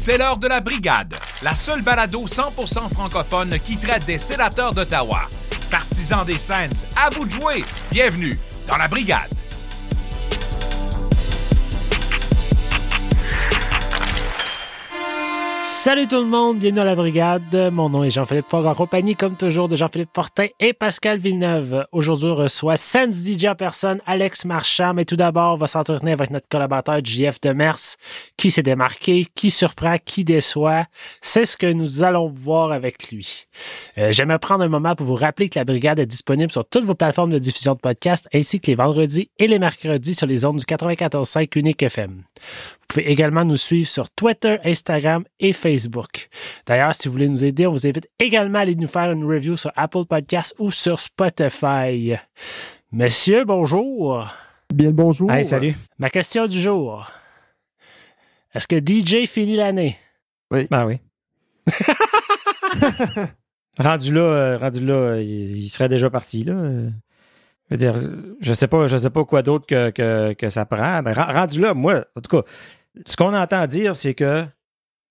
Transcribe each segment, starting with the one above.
C'est l'heure de la brigade, la seule balado 100% francophone qui traite des sénateurs d'Ottawa. Partisans des Sens, à vous de jouer. Bienvenue dans la brigade. Salut tout le monde, bienvenue à la brigade. Mon nom est Jean-Philippe Fogg en compagnie, comme toujours, de Jean-Philippe Fortin et Pascal Villeneuve. Aujourd'hui, on reçoit Sense DJ en personne, Alex Marchand, mais tout d'abord, on va s'entretenir avec notre collaborateur JF Demers, qui s'est démarqué, qui surprend, qui déçoit. C'est ce que nous allons voir avec lui. Euh, J'aimerais prendre un moment pour vous rappeler que la brigade est disponible sur toutes vos plateformes de diffusion de podcasts, ainsi que les vendredis et les mercredis sur les ondes du 94.5 Unique FM. Vous pouvez également nous suivre sur Twitter, Instagram et Facebook. D'ailleurs, si vous voulez nous aider, on vous invite également à aller nous faire une review sur Apple Podcasts ou sur Spotify. Messieurs, bonjour. Bien le bonjour. Hey, salut. Ma question du jour. Est-ce que DJ finit l'année? Oui. Ben oui. rendu là, euh, rendu là, il, il serait déjà parti, là. Je veux dire, je sais pas, je sais pas quoi d'autre que, que, que, ça prend. Mais rendu là, moi, en tout cas, ce qu'on entend dire, c'est que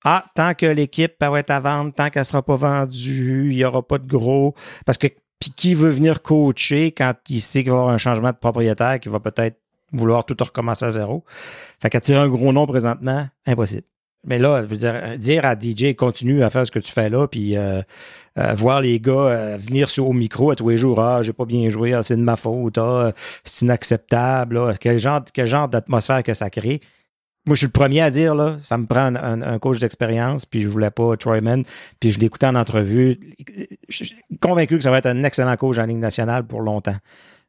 ah, tant que l'équipe va être à vendre, tant qu'elle sera pas vendue, il n'y aura pas de gros. Parce que puis qui veut venir coacher quand il sait qu'il va y avoir un changement de propriétaire qui va peut-être vouloir tout recommencer à zéro? Fait qu'attirer un gros nom présentement, impossible. Mais là, je veux dire, dire à DJ, continue à faire ce que tu fais là, puis euh, euh, voir les gars euh, venir sur, au micro à tous les jours, ah, j'ai pas bien joué, ah, c'est de ma faute, ah, c'est inacceptable, quel genre d'atmosphère que ça crée? Moi, je suis le premier à dire, là, ça me prend un, coach d'expérience, puis je voulais pas Troyman, puis je l'écoutais en entrevue. Je suis convaincu que ça va être un excellent coach en Ligue nationale pour longtemps.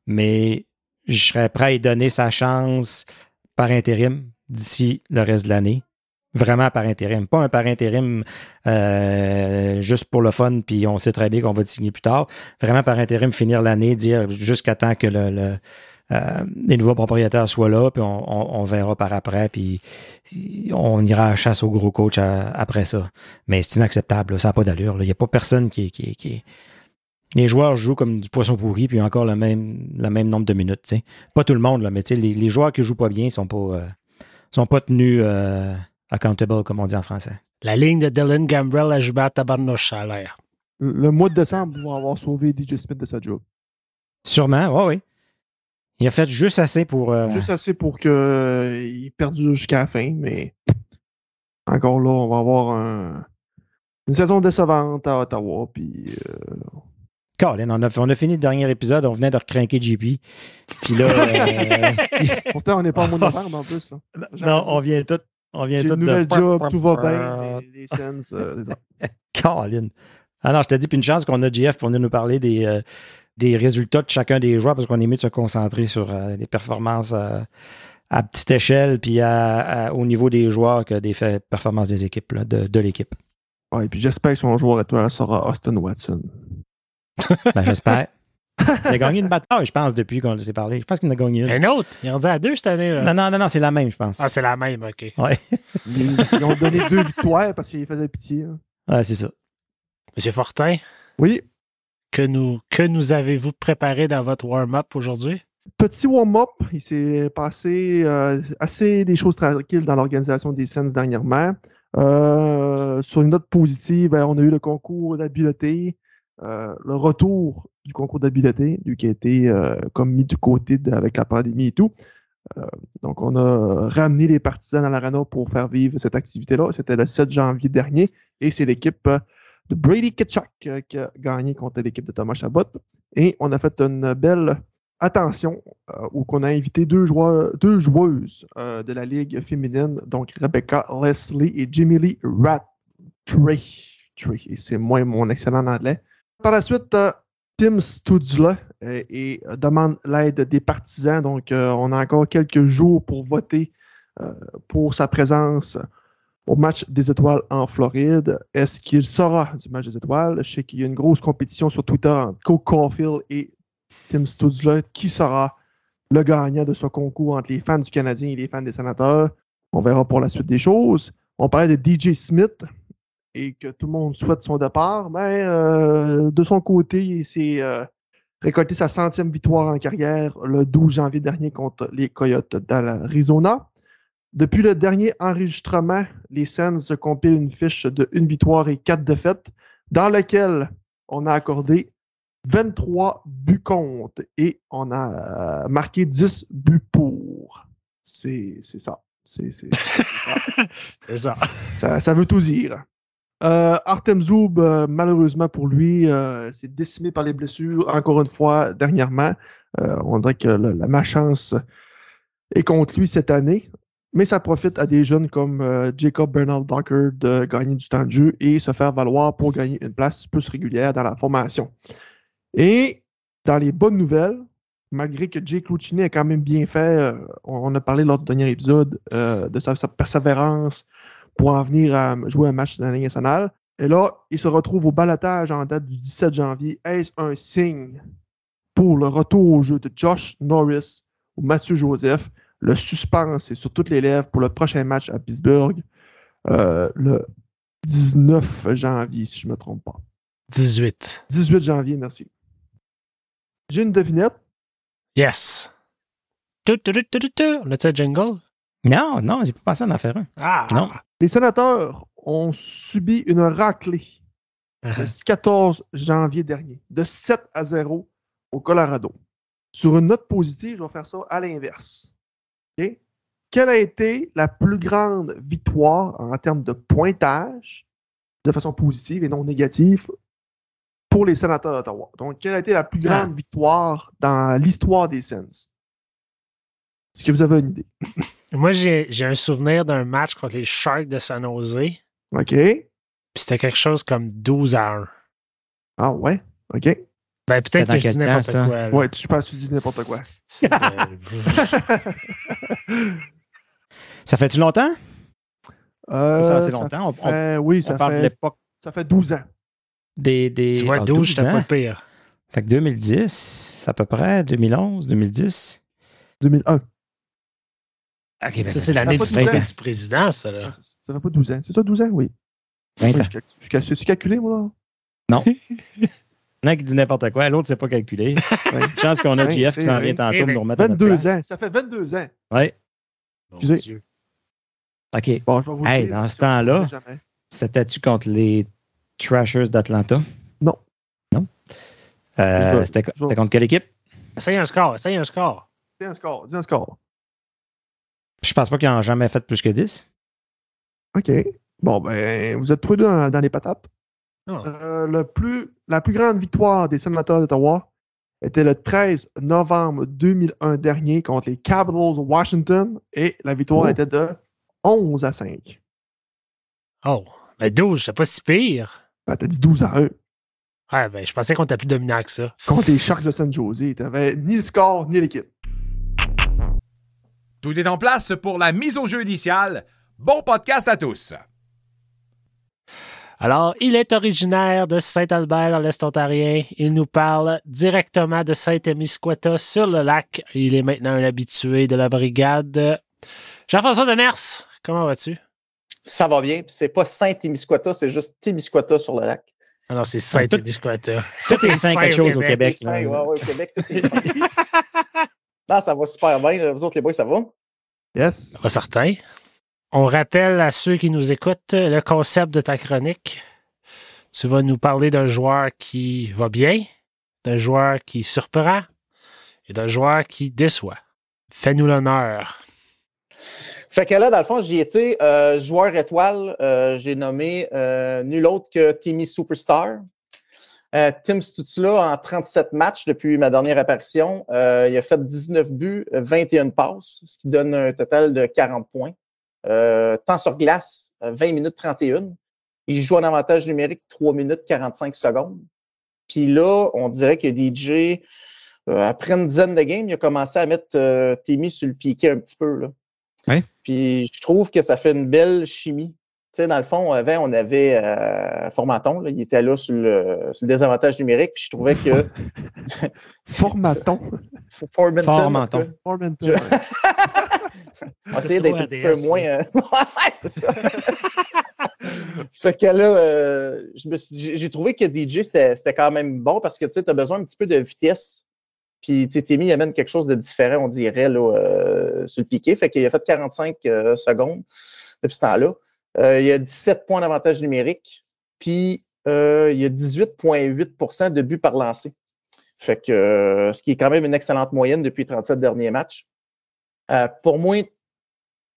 Mais je serais prêt à lui donner sa chance par intérim d'ici le reste de l'année vraiment par intérim. Pas un par intérim euh, juste pour le fun, puis on sait très bien qu'on va te signer plus tard. Vraiment par intérim, finir l'année, dire jusqu'à temps que le euh, les nouveaux propriétaires soient là, puis on, on, on, verra par après, puis on ira à chasse au gros coach à, après ça. Mais c'est inacceptable, là, ça n'a pas d'allure. Il n'y a pas personne qui, qui, qui les joueurs jouent comme du poisson pourri, puis encore le même, le même nombre de minutes. T'sais. Pas tout le monde, là, mais les, les joueurs qui jouent pas bien sont pas, euh, sont pas tenus euh, accountable, comme on dit en français. La ligne de Dylan Gambrell a joué à tabarnouche, a l'air. Le mois de décembre va avoir sauvé DJ Smith de sa job. Sûrement, oui, oui. Il a fait juste assez pour. Euh... Juste assez pour qu'il euh, perdure jusqu'à la fin, mais encore là, on va avoir un... une saison décevante à Ottawa. Puis, euh... Colin, on a, on a fini le dernier épisode, on venait de recrinquer JP. Puis là. euh... Pourtant, on n'est pas en mois de novembre en plus. Là. Non, on vient tout. On vient tout une nouvelle de... job, tout va bien, les. Euh, Colin. Ah non, je te dis, puis une chance qu'on a JF pour venir nous parler des, euh, des résultats de chacun des joueurs parce qu'on est mieux de se concentrer sur euh, les performances euh, à petite échelle puis à, à, au niveau des joueurs que des faits, performances des équipes, là, de, de l'équipe. Ouais, et puis j'espère que son joueur étoile sera Austin Watson. ben, j'espère. Il a gagné une bataille, je pense, depuis qu'on s'est parlé. Je pense qu'il en a gagné une. Un autre? Il est rendu à deux cette année. Là. Non, non, non, non c'est la même, je pense. Ah, c'est la même, OK. Ouais. Ils, ils ont donné deux victoires parce qu'ils faisaient pitié. Hein. Ouais, c'est ça. Monsieur Fortin, Oui, que nous, que nous avez-vous préparé dans votre warm-up aujourd'hui? petit warm-up. Il s'est passé euh, assez des choses tranquilles dans l'organisation des scènes dernièrement. Euh, sur une note positive, ben, on a eu le concours d'habileté, euh, le retour du concours d'habileté, qui a été comme mis du côté avec la pandémie et tout. Donc, on a ramené les partisans à l'arena pour faire vivre cette activité-là. C'était le 7 janvier dernier et c'est l'équipe de Brady Ketchuk euh, qui a gagné contre l'équipe de Thomas Chabot. Et on a fait une belle attention euh, où on a invité deux, joueuses euh, de la Ligue féminine, donc Rebecca Leslie et Jimmy Lee Rattray. Et c'est moi mon excellent anglais. Par la suite, Tim Studula et demande l'aide des partisans. Donc, on a encore quelques jours pour voter pour sa présence au match des étoiles en Floride. Est-ce qu'il sera du match des étoiles? Je sais qu'il y a une grosse compétition sur Twitter entre Coke Caulfield et Tim Studzla. Qui sera le gagnant de ce concours entre les fans du Canadien et les fans des sénateurs? On verra pour la suite des choses. On parlait de DJ Smith et que tout le monde souhaite son départ. Mais euh, de son côté, il s'est euh, récolté sa centième victoire en carrière le 12 janvier dernier contre les Coyotes d'Arizona. Depuis le dernier enregistrement, les Sens compilent une fiche de une victoire et quatre défaites, dans laquelle on a accordé 23 buts contre et on a marqué 10 buts pour. C'est ça. C'est ça. C'est ça. ça. ça veut tout dire. Euh, Artem Zoub, euh, malheureusement pour lui, euh, s'est décimé par les blessures encore une fois dernièrement. Euh, on dirait que la, la malchance est contre lui cette année. Mais ça profite à des jeunes comme euh, Jacob Bernard Docker de gagner du temps de jeu et se faire valoir pour gagner une place plus régulière dans la formation. Et dans les bonnes nouvelles, malgré que Jake Lucchini a quand même bien fait, euh, on, a parlé lors du dernier épisode euh, de sa, sa persévérance pour en venir à jouer un match dans la Ligue nationale. Et là, il se retrouve au balotage en date du 17 janvier. Est-ce un signe pour le retour au jeu de Josh Norris ou Mathieu Joseph? Le suspense est sur toutes les lèvres pour le prochain match à Pittsburgh euh, le 19 janvier, si je ne me trompe pas. 18. 18 janvier, merci. J'ai une devinette. Yes. Tu, tu, tu, tu, tu, tu. On a-tu un jingle? Non, non, j'ai pas pensé à en faire un. Ah! Non. Les sénateurs ont subi une raclée le 14 janvier dernier, de 7 à 0 au Colorado. Sur une note positive, je vais faire ça à l'inverse. Quelle a été la plus grande victoire en termes de pointage, de façon positive et non négative, pour les sénateurs d'Ottawa? Donc, quelle a été la plus grande victoire dans l'histoire des Sens? Est-ce que vous avez une idée? Moi, j'ai un souvenir d'un match contre les Sharks de San Jose. Puis OK? c'était quelque chose comme 12 à 1. Ah ouais? OK? Ben, peut-être que je dis n'importe ça? quoi. là. Ouais, tu penses que tu dis n'importe quoi. Ça fait-tu longtemps? Euh, Ça fait assez ça longtemps. On- fait- oui, ça On parle de fait, l'époque ça fait 12 ans. des. des tu vois, ah, 12, c'était ans. pas pire. Fait que 2010, à peu près, 2011, 2010. 2001. OK, ben, Ça, c'est l'année pas du, 12 ans. du président, ça. Là. Ça, ça fait pas 12 ans. C'est ça, 12 ans? Oui. 20 Oui, ans. je, cal- je, cal- je suis calculé, moi, là. Non. Il y en a qui dit n'importe quoi, l'autre ne sait pas calculer. Ouais. Chance qu'on a Ouais, JF qui s'en vient tantôt pour nous remettre à notre 22 place. ans. Ça fait 22 ans. Ouais. Mon Excusez. Dieu. OK. Bon, je vais vous Hey, dire. dans ce temps-là-. C'était-tu contre les Trashers d'Atlanta? Non. Non? Euh, C'était contre quelle équipe? Essaye un score, essaye un score. Dis un score. Dis un score. Je pense pas qu'ils en ont jamais fait plus que 10. OK. Bon, ben, vous êtes deux dans, dans les patates. Ah. Euh, le plus, la plus grande victoire des sénateurs d'Ottawa était le 13 novembre 2001 dernier contre les Capitals de Washington et la victoire Oh. était de 11 à 5. Oh, ben 12, c'était pas si pire. Ben, t'as dit 12 à 1. Ouais, ben, je pensais qu'on était plus dominant que ça. Contre les Sharks de San Jose, t'avais ni le score ni l'équipe. Tout est en place pour la mise au jeu initiale. Bon podcast à tous. Alors, il est originaire de Saint-Albert dans l'Est ontarien. Il nous parle directement de Saint-Émiscouata sur le lac. Il est maintenant un habitué de la brigade. Jean-François Demers, comment vas-tu? Ça va bien. C'est pas Saint-Témiscouata, c'est juste Témiscouata sur le lac. Alors, c'est Saint-Émiscouata. Tout est sain quelque chose au Québec. ouais, au Québec, tout est saint. Non, ça va super bien. Vous autres, les boys, ça va? Yes. Pas certain. On rappelle à ceux qui nous écoutent le concept de ta chronique. Tu vas nous parler d'un joueur qui va bien, d'un joueur qui surprend et d'un joueur qui déçoit. Fais-nous l'honneur. Fait que là, dans le fond, j'y étais euh, joueur étoile. euh, J'ai nommé euh, nul autre que Timmy Superstar. Euh, Tim Stutzla, en 37 matchs depuis ma dernière apparition, euh, il a fait 19 buts, 21 passes, ce qui donne un total de 40 points. Euh, temps sur glace, euh, 20 minutes 31. Il joue en avantage numérique 3 minutes 45 secondes. Puis là, on dirait que DJ, euh, après une dizaine de games, il a commencé à mettre euh, Timmy sur le piquet un petit peu. Là. Puis je trouve que ça fait une belle chimie. Tu sais, dans le fond, avant, on avait euh, Formaton, là, il était là sur le, sur le désavantage numérique, puis je trouvais que Formaton. Cas, Formanton. Je-. on va essayer d'être un petit peu moins. euh, ouais, c'est ça. fait que là, euh, j'ai trouvé que DJ, c'était quand même bon parce que tu sais, as besoin un petit peu de vitesse Puis Timmy il amène quelque chose de différent, on dirait, là, euh, sur le piqué. Fait qu'il a fait 45 euh, secondes depuis ce temps-là. il y a 17 points d'avantage numérique. Puis il y a 18,8% de buts par lancé. Fait que ce qui est quand même une excellente moyenne depuis les 37 derniers matchs. Pour moi,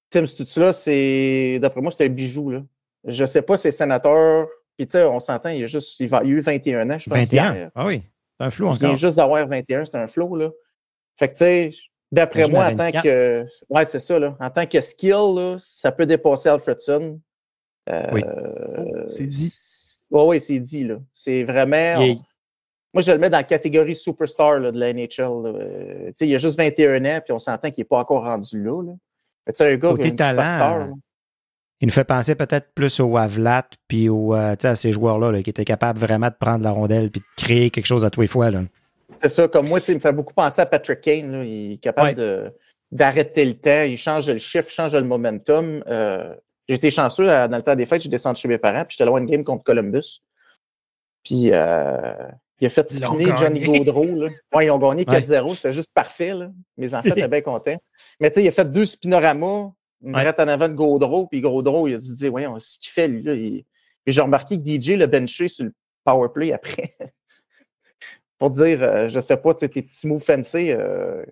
Tim Stutzla, c'est d'après moi, c'est un bijou. Là. Je sais pas, c'est sénateur. Puis tu sais, on s'entend, il a juste il, a eu 21 ans, je pense. 21? Ah oui, c'est un flou encore. Il vient juste d'avoir 21, c'est un flou, là. Fait que tu sais, d'après moi, en tant que. Ouais, c'est ça, là. En tant que skill, là, ça peut dépasser Alfredson. Euh, oui. c'est dit. Oui, oui, c'est dit, là. C'est vraiment. Moi, je le mets dans la catégorie superstar là, de la NHL. Euh, sais, il a juste 21 ans, puis on s'entend qu'il n'est pas encore rendu là. là. Mais un gars qui est talent, superstar. Il nous fait penser peut-être plus au Wavlat puis au, euh, à ces joueurs-là qui étaient capables vraiment de prendre la rondelle puis de créer quelque chose à tous les fois. C'est ça, comme moi, il me fait beaucoup penser à Patrick Kane. Il est capable d'arrêter le temps, il change le chiffre, change le momentum. Euh, j'ai été chanceux dans le temps des fêtes, j'ai descendu chez mes parents, puis j'étais loin une game contre Columbus. Puis euh, il a fait spinner Johnny Gaudreau. Là. Ouais, ils ont gagné 4-0, c'était juste parfait. Là. Mes enfants étaient bien contents. Mais tu sais, il a fait deux spinoramas Brett en avant de Gaudreau, puis Gaudreau, il a dit, voyons, ce qu'il fait, lui, là. Il... j'ai remarqué que DJ l'a benché sur le powerplay après. Pour dire, euh, je sais pas, tes petits moves fancy. Euh,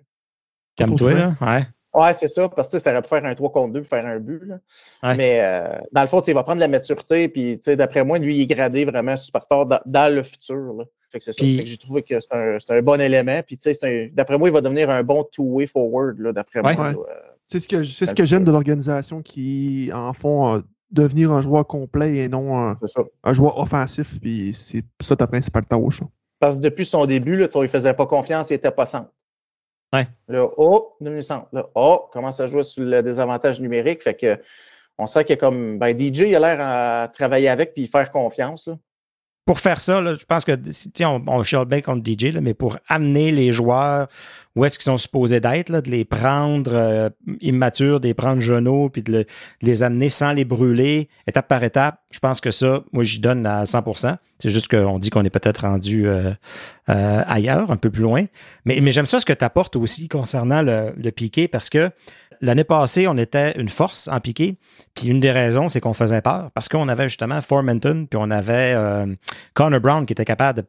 Calme-toi, là. Ouais. Ouais, c'est ça, parce que ça aurait pu faire un 3 contre 2 faire un but. Là. Mais euh, dans le fond, il va prendre la maturité, puis d'après moi, lui, il est gradé vraiment superstar dans, dans le futur. Là. Fait que c'est ça. J'ai trouvé que c'est un, un, bon élément. Puis d'après moi, il va devenir un bon two-way forward, d'après moi. C'est ce que, c'est ce que j'aime de l'organisation qui, en font, euh, devenir un joueur complet et non un, un joueur offensif. Puis c'est ça ta principale tâche. Parce que depuis son début, là, il ne faisait pas confiance, il n'était pas centre. Ouais. Là, oh. Là, oh, commence à jouer sur le désavantage numérique. Fait que on sait qu'il comme ben, DJ, il a l'air à travailler avec puis faire confiance. Pour faire ça, là, je pense que on, on chiale bien contre DJ, là, mais pour amener les joueurs où est-ce qu'ils sont supposés d'être, de les prendre euh, immatures, de les prendre genoux, puis de, les amener sans les brûler, étape par étape, je pense que ça, moi, j'y donne à 100 C'est juste qu'on dit qu'on est peut-être rendu euh, euh, ailleurs, un peu plus loin. Mais, mais j'aime ça ce que tu apportes aussi concernant le, le piqué, parce que l'année passée, on était une force en piqué. Puis une des raisons, c'est qu'on faisait peur parce qu'on avait justement Formenton, puis on avait euh, Connor Brown qui était capable de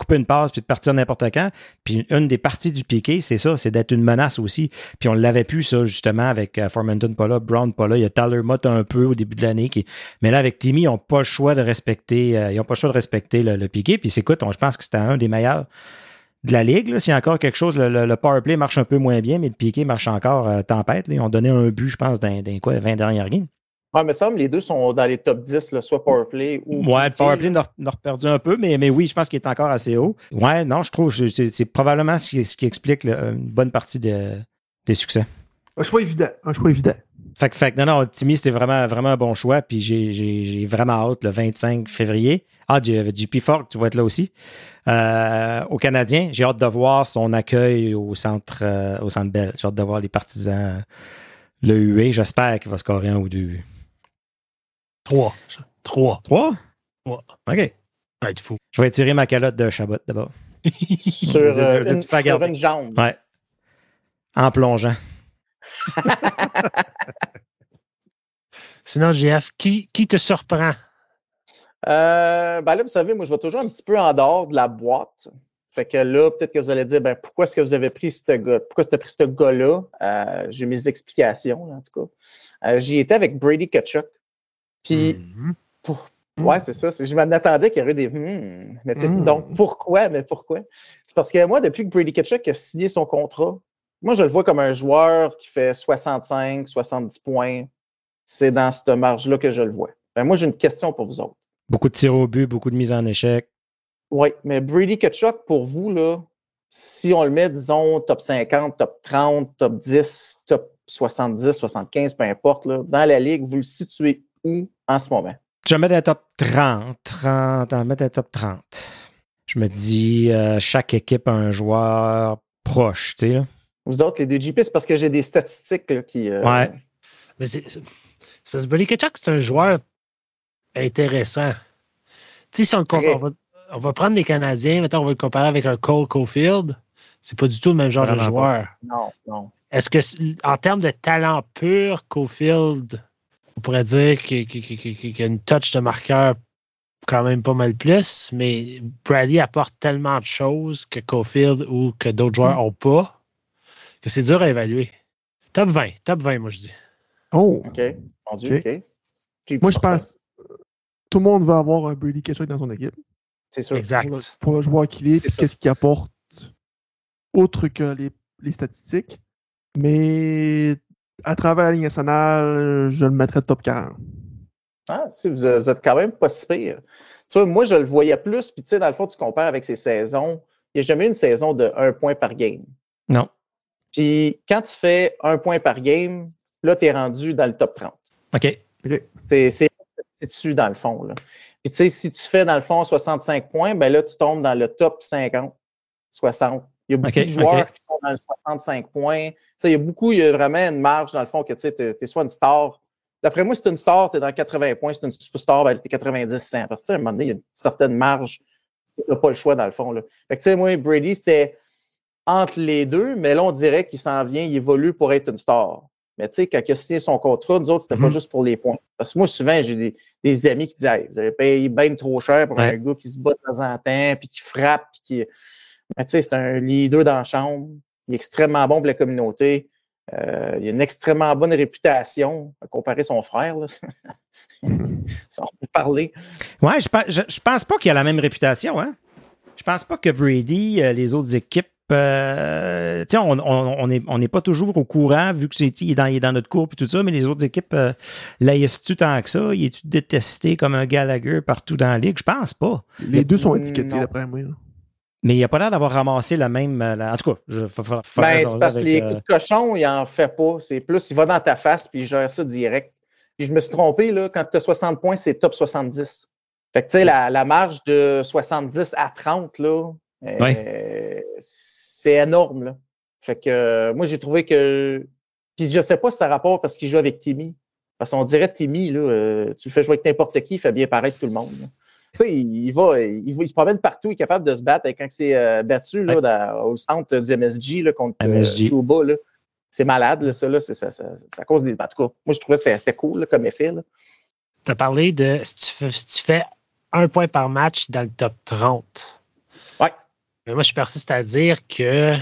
couper une passe puis de partir n'importe quand. Puis une des parties du piqué, c'est ça, c'est d'être une menace aussi. Puis on l'avait pu, ça, justement, avec euh, Formenton pas là, Brown pas là. Il y a Tyler Mott un peu au début de l'année. Qui... Mais là, avec Timmy, ils n'ont pas le choix de respecter, euh, ils ont pas le choix de respecter le, piqué. Puis écoute, je pense que c'était un des meilleurs de la Ligue. S'il y a encore quelque chose, le, le, power play marche un peu moins bien, mais le piqué marche encore euh, tempête. Ils ont donné un but, je pense, dans, dans quoi, 20 dernières games. Ouais, mais ça, les deux sont dans les top 10, là, soit powerplay ou. Ouais, le powerplay a, a perdu un peu, mais, mais oui, je pense qu'il est encore assez haut. Ouais, non, je trouve que c'est probablement ce qui, ce qui explique une bonne partie de, des succès. Un choix évident. Un choix évident. Fait, fait non, non, Timmy, c'était vraiment, vraiment un bon choix. Puis j'ai vraiment hâte le 25 février. Ah, JP Ford, tu vas être là aussi. Euh, au Canadien, j'ai hâte de voir son accueil au centre, euh, au centre Bell. J'ai hâte de voir les partisans le huer. J'espère qu'il va scorer un ou deux. Trois. Trois. Trois? Trois. OK. Ouais, fou. Je vais tirer ma calotte de Chabot d'abord. sur, euh, une, sur une jambe. Ouais. En plongeant. Sinon, GF, qui, qui te surprend? Euh, ben là, vous savez, moi, je vais toujours un petit peu en dehors de la boîte. Fait que là, peut-être que vous allez dire, ben, pourquoi est-ce que vous avez pris ce gars, pourquoi tu as pris ce gars-là? Euh, j'ai mes explications, en tout cas. Euh, j'y étais avec Brady Kachuk. Puis, mm-hmm. ouais, c'est ça. Je m'en attendais qu'il y aurait des, hmm. mais mm. donc, pourquoi? Mais pourquoi? C'est parce que moi, depuis que Brady Kachuk a signé son contrat, moi, je le vois comme un joueur qui fait 65, 70 points. C'est dans cette marge-là que je le vois. Ben, moi, j'ai une question pour vous autres. Beaucoup de tirs au but, beaucoup de mises en échec. Oui, mais Brady Kachuk, pour vous, là, si on le met, disons, top 50, top 30, top 10, top 70, 75, peu importe, là, dans la ligue, vous le situez où en ce moment? Je vais mettre un top 30, 30, je vais mettre un top 30. Je me dis, euh, chaque équipe a un joueur proche, tu sais, là. Vous autres, les deux GP, c'est parce que j'ai des statistiques qui. Euh, ouais. Mais c'est parce que Billy Ketchuk, c'est un joueur intéressant. Tu sais, si on, on, va, on, va, prendre les Canadiens, maintenant on va le comparer avec un Cole Caulfield. C'est pas du tout le même genre de joueur. Non, non. Est-ce que, en termes de talent pur, Cofield, on pourrait dire qu'il y a une touch de marqueur quand même pas mal plus, mais Bradley apporte tellement de choses que Cofield ou que d'autres joueurs n'ont pas que c'est dur à évaluer. Top 20, top 20, moi je dis. Oh, OK. Dieu, moi je pense tout le monde va avoir un Brady Ketchuk dans son équipe. C'est sûr. Exact. Pour le, pour le joueur qu'il est, qu'est-ce qu'il apporte, autre que les, les statistiques. Mais à travers la Ligue nationale, je le mettrais top 40. Ah, si, vous, vous êtes quand même pas si pire. Tu vois, moi, je le voyais plus, puis tu sais, dans le fond, tu compares avec ses saisons. Il n'y a jamais eu une saison de un point par game. Non. Puis quand tu fais un point par game, là, tu es rendu dans le top 30. OK. C'est c'est- dessus, dans le fond. Là. Puis tu sais, si tu fais, dans le fond, 65 points, ben là, tu tombes dans le top 50, 60. Il y a beaucoup de joueurs qui sont dans le 65 points. Tu sais, il y a beaucoup, il y a vraiment une marge, dans le fond, que tu sais, t'es t'es soit une star. D'après moi, si t'es une star, t'es dans 80 points. Si t'es une superstar, ben, t'es 90, 100. Parce que, tu sais, à un moment donné, il y a une certaine marge. T'as pas le choix, dans le fond. Là. Fait que, tu sais, moi, Brady, c'était entre les deux, mais là, on dirait qu'il s'en vient, il évolue pour être une star. Mais tu sais, quand il a signé son contrat, nous autres, c'était pas Mhm. juste pour les points. Parce que moi, souvent, j'ai des, des amis qui disent hey, Vous avez payé bien trop cher pour Ouais. un gars qui se bat de temps en temps, puis qui frappe, puis qui. Mais tu sais, c'est un leader dans la chambre. Il est extrêmement bon pour la communauté. Euh, il a une extrêmement bonne réputation, à comparer son frère. Là. si on peut parler. Ouais, je, je pense pas qu'il a la même réputation, hein? Je pense pas que Brady, euh, les autres équipes, euh, tu on on- on n'est on n'est pas toujours au courant, vu que c'est il est dans, il est dans notre cours et tout ça, mais les autres équipes, euh, laïssent-tu tant que ça? Il est-tu détesté comme un Gallagher partout dans la ligue? Je pense pas. Les deux sont Mm, étiquetés, d'après moi. là. Mais il a pas l'air d'avoir ramassé la même. euh, la- en tout cas, je fa- fa- faudrait Ben, c'est parce que les euh, coups de cochon, il en fait pas. C'est plus, il va dans ta face puis il gère ça direct. Puis je me suis trompé, là, quand tu as 60 points, c'est top 70. Fait que, tu sais, la, la marge de 70 à 30, là, euh, c'est énorme, là. Fait que, euh, moi, j'ai trouvé que. Puis je sais pas si ça rapporte parce qu'il joue avec Timmy. Parce qu'on dirait Timmy, là, euh, tu le fais jouer avec n'importe qui, il fait bien paraître tout le monde. là. Tu sais, il, il va, il, va- il se promène partout, il est capable de se battre. Et quand c'est euh, battu là, Ouais. dans- au centre du MSG là, contre euh, MSG. Cuba, là, c'est malade, là, ça, là, c'est, ça, ça, ça cause des. En tout cas, moi, je trouvais que c'était, c'était cool là, comme effet. Là. Tu as parlé de si tu, fais, si tu fais un point par match dans le top 30. Mais moi, je persiste à dire que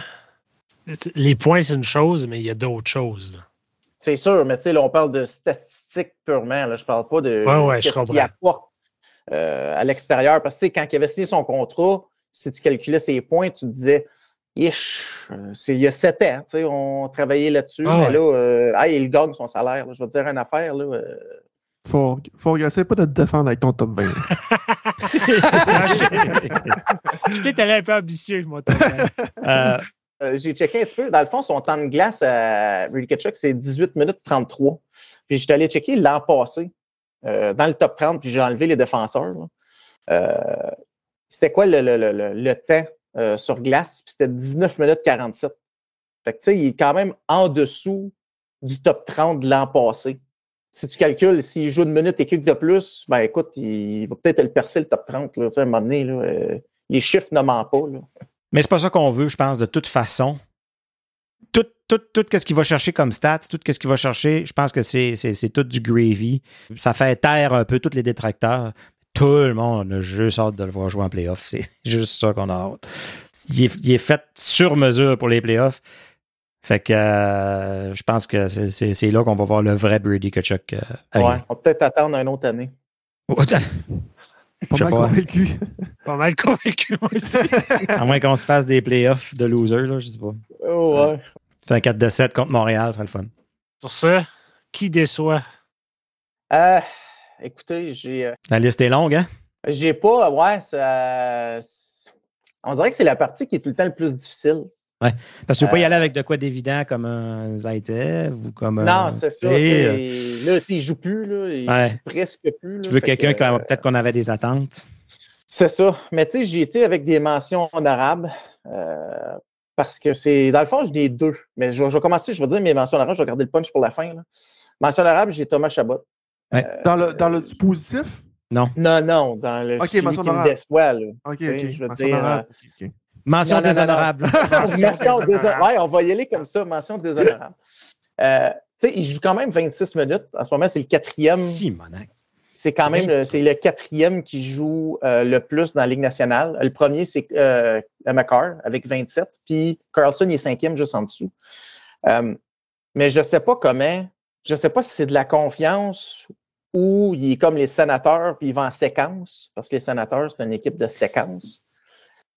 les points, c'est une chose, mais il y a d'autres choses. C'est sûr, mais tu sais, là, on parle de statistiques purement. Là, je parle pas de Ouais, ouais, je qu'est-ce qu'il apporte euh, à l'extérieur. Parce que quand il avait signé son contrat, si tu calculais ses points, tu te disais, Ish, euh, c'est il y a sept ans, tu sais, on travaillait là-dessus. Ah mais ouais. là, euh, ah, il gagne son salaire. là. Je vais te dire une affaire. Là, euh, Faut, faut essayer pas de te défendre avec ton top 20. t'ai allé un peu ambitieux, moi. top 20. euh, Euh, j'ai checké un petit peu. Dans le fond, son temps de glace à Rudy c'est 18 minutes 33. Puis j'étais allé checker l'an passé, euh, dans le top 30, puis j'ai enlevé les défenseurs. Euh, c'était quoi le, le, le, le- le temps euh, sur glace? Puis c'était 19 minutes 47. Fait que tu sais, il est quand même en dessous du top 30 de l'an passé. Si tu calcules, s'il joue une minute et quelques de plus, ben écoute, il, va peut-être le percer le top 30. Là, à un moment donné, là, euh, les chiffres ne mentent pas. Là. Mais c'est pas ça qu'on veut, je pense, de toute façon. Tout, tout, tout ce qu'il va chercher comme stats, tout ce qu'il va chercher, je pense que c'est, c'est, tout du gravy. Ça fait taire un peu tous les détracteurs. Tout le monde a juste hâte de le voir jouer en playoff. C'est juste ça qu'on a hâte. Il est fait sur mesure pour les playoffs. Fait que euh, je pense que c'est, c'est, c'est là qu'on va voir le vrai Brady Kachuk. euh, Ouais, on va peut-être attendre une autre année. Pas mal pas. convaincu. Pas mal convaincu, moi aussi. À moins qu'on se fasse des playoffs de loser, là, je sais pas. Oh, ouais. Fait un 4 de 7 contre Montréal, ce serait le fun. Sur ça, qui déçoit? Euh, écoutez, j'ai La liste est longue, hein? j'ai pas, ouais, ça, c'est- on dirait que c'est la partie qui est tout le temps le plus difficile. Parce que tu veux pas y Euh, aller avec de quoi d'évident comme un Zaitsev ou comme un. non, c'est ça. Et, euh, tu Là, tu sais, il joue plus, là, il Ouais. joue presque plus. Tu là, veux fait quelqu'un que, qui euh, peut-être qu'on avait des attentes? C'est ça. Mais tu sais, j'ai été avec des mentions honorables. euh, parce que c'est. Dans le fond, j'ai deux. Mais je, vais- je vais commencer, je vais dire mes mentions honorables, je vais garder le punch pour la fin. Là. Mention honorable, j'ai Thomas Chabot. Ouais. Euh, Dans le, dans le du positif? Non, non, dans le Ok, celui mention qui me déçoit. Là. Ok, ok. je veux dire. Mention déshonorable. mention déso- Ouais, on va y aller comme ça, mention déshonorable. Euh, tu sais, il joue quand même 26 minutes. En ce moment, c'est le quatrième. Simonac. C'est quand même le, c'est le quatrième qui joue euh, le plus dans la Ligue nationale. Le premier, c'est euh, McCarr avec 27. Puis Carlson, il est cinquième juste en dessous. Euh, mais je sais pas comment. Je sais pas si c'est de la confiance ou il est comme les sénateurs, puis il va en séquence, parce que les sénateurs, c'est une équipe de séquence.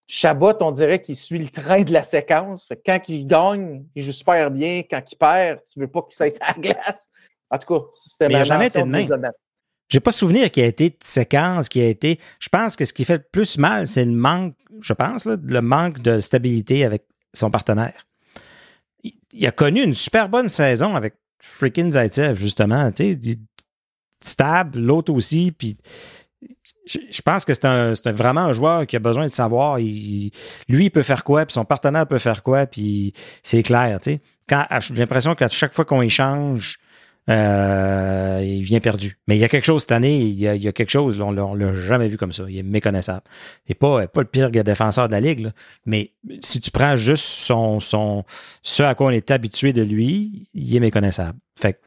Chabot, on dirait qu'il suit le train de la séquence. Quand il gagne, il joue super bien. Quand il perd, tu veux pas qu'il s'aille à la glace. En tout cas, c'était ma jamais été de. J'ai pas souvenir qu'il y a été de séquence, qui a été. Je pense que ce qui fait le plus mal, c'est le manque, je pense, là, le manque de stabilité avec son partenaire. Il, il a connu une super bonne saison avec freaking Zaitsev, justement. Tu sais, stable, l'autre aussi. Puis je, pense que c'est un, vraiment un joueur qui a besoin de savoir. lui, il peut faire quoi, puis son partenaire peut faire quoi, puis c'est clair. Tu sais. J'ai l'impression qu'à chaque fois qu'on échange, euh, il vient perdu. Mais il y a quelque chose cette année, il y a, quelque chose, on on l'a jamais vu comme ça. Il est méconnaissable. Il n'est pas, pas le pire défenseur de la Ligue, mais si tu prends juste son, son, ce à quoi on est habitué de lui, il est méconnaissable. Fait que,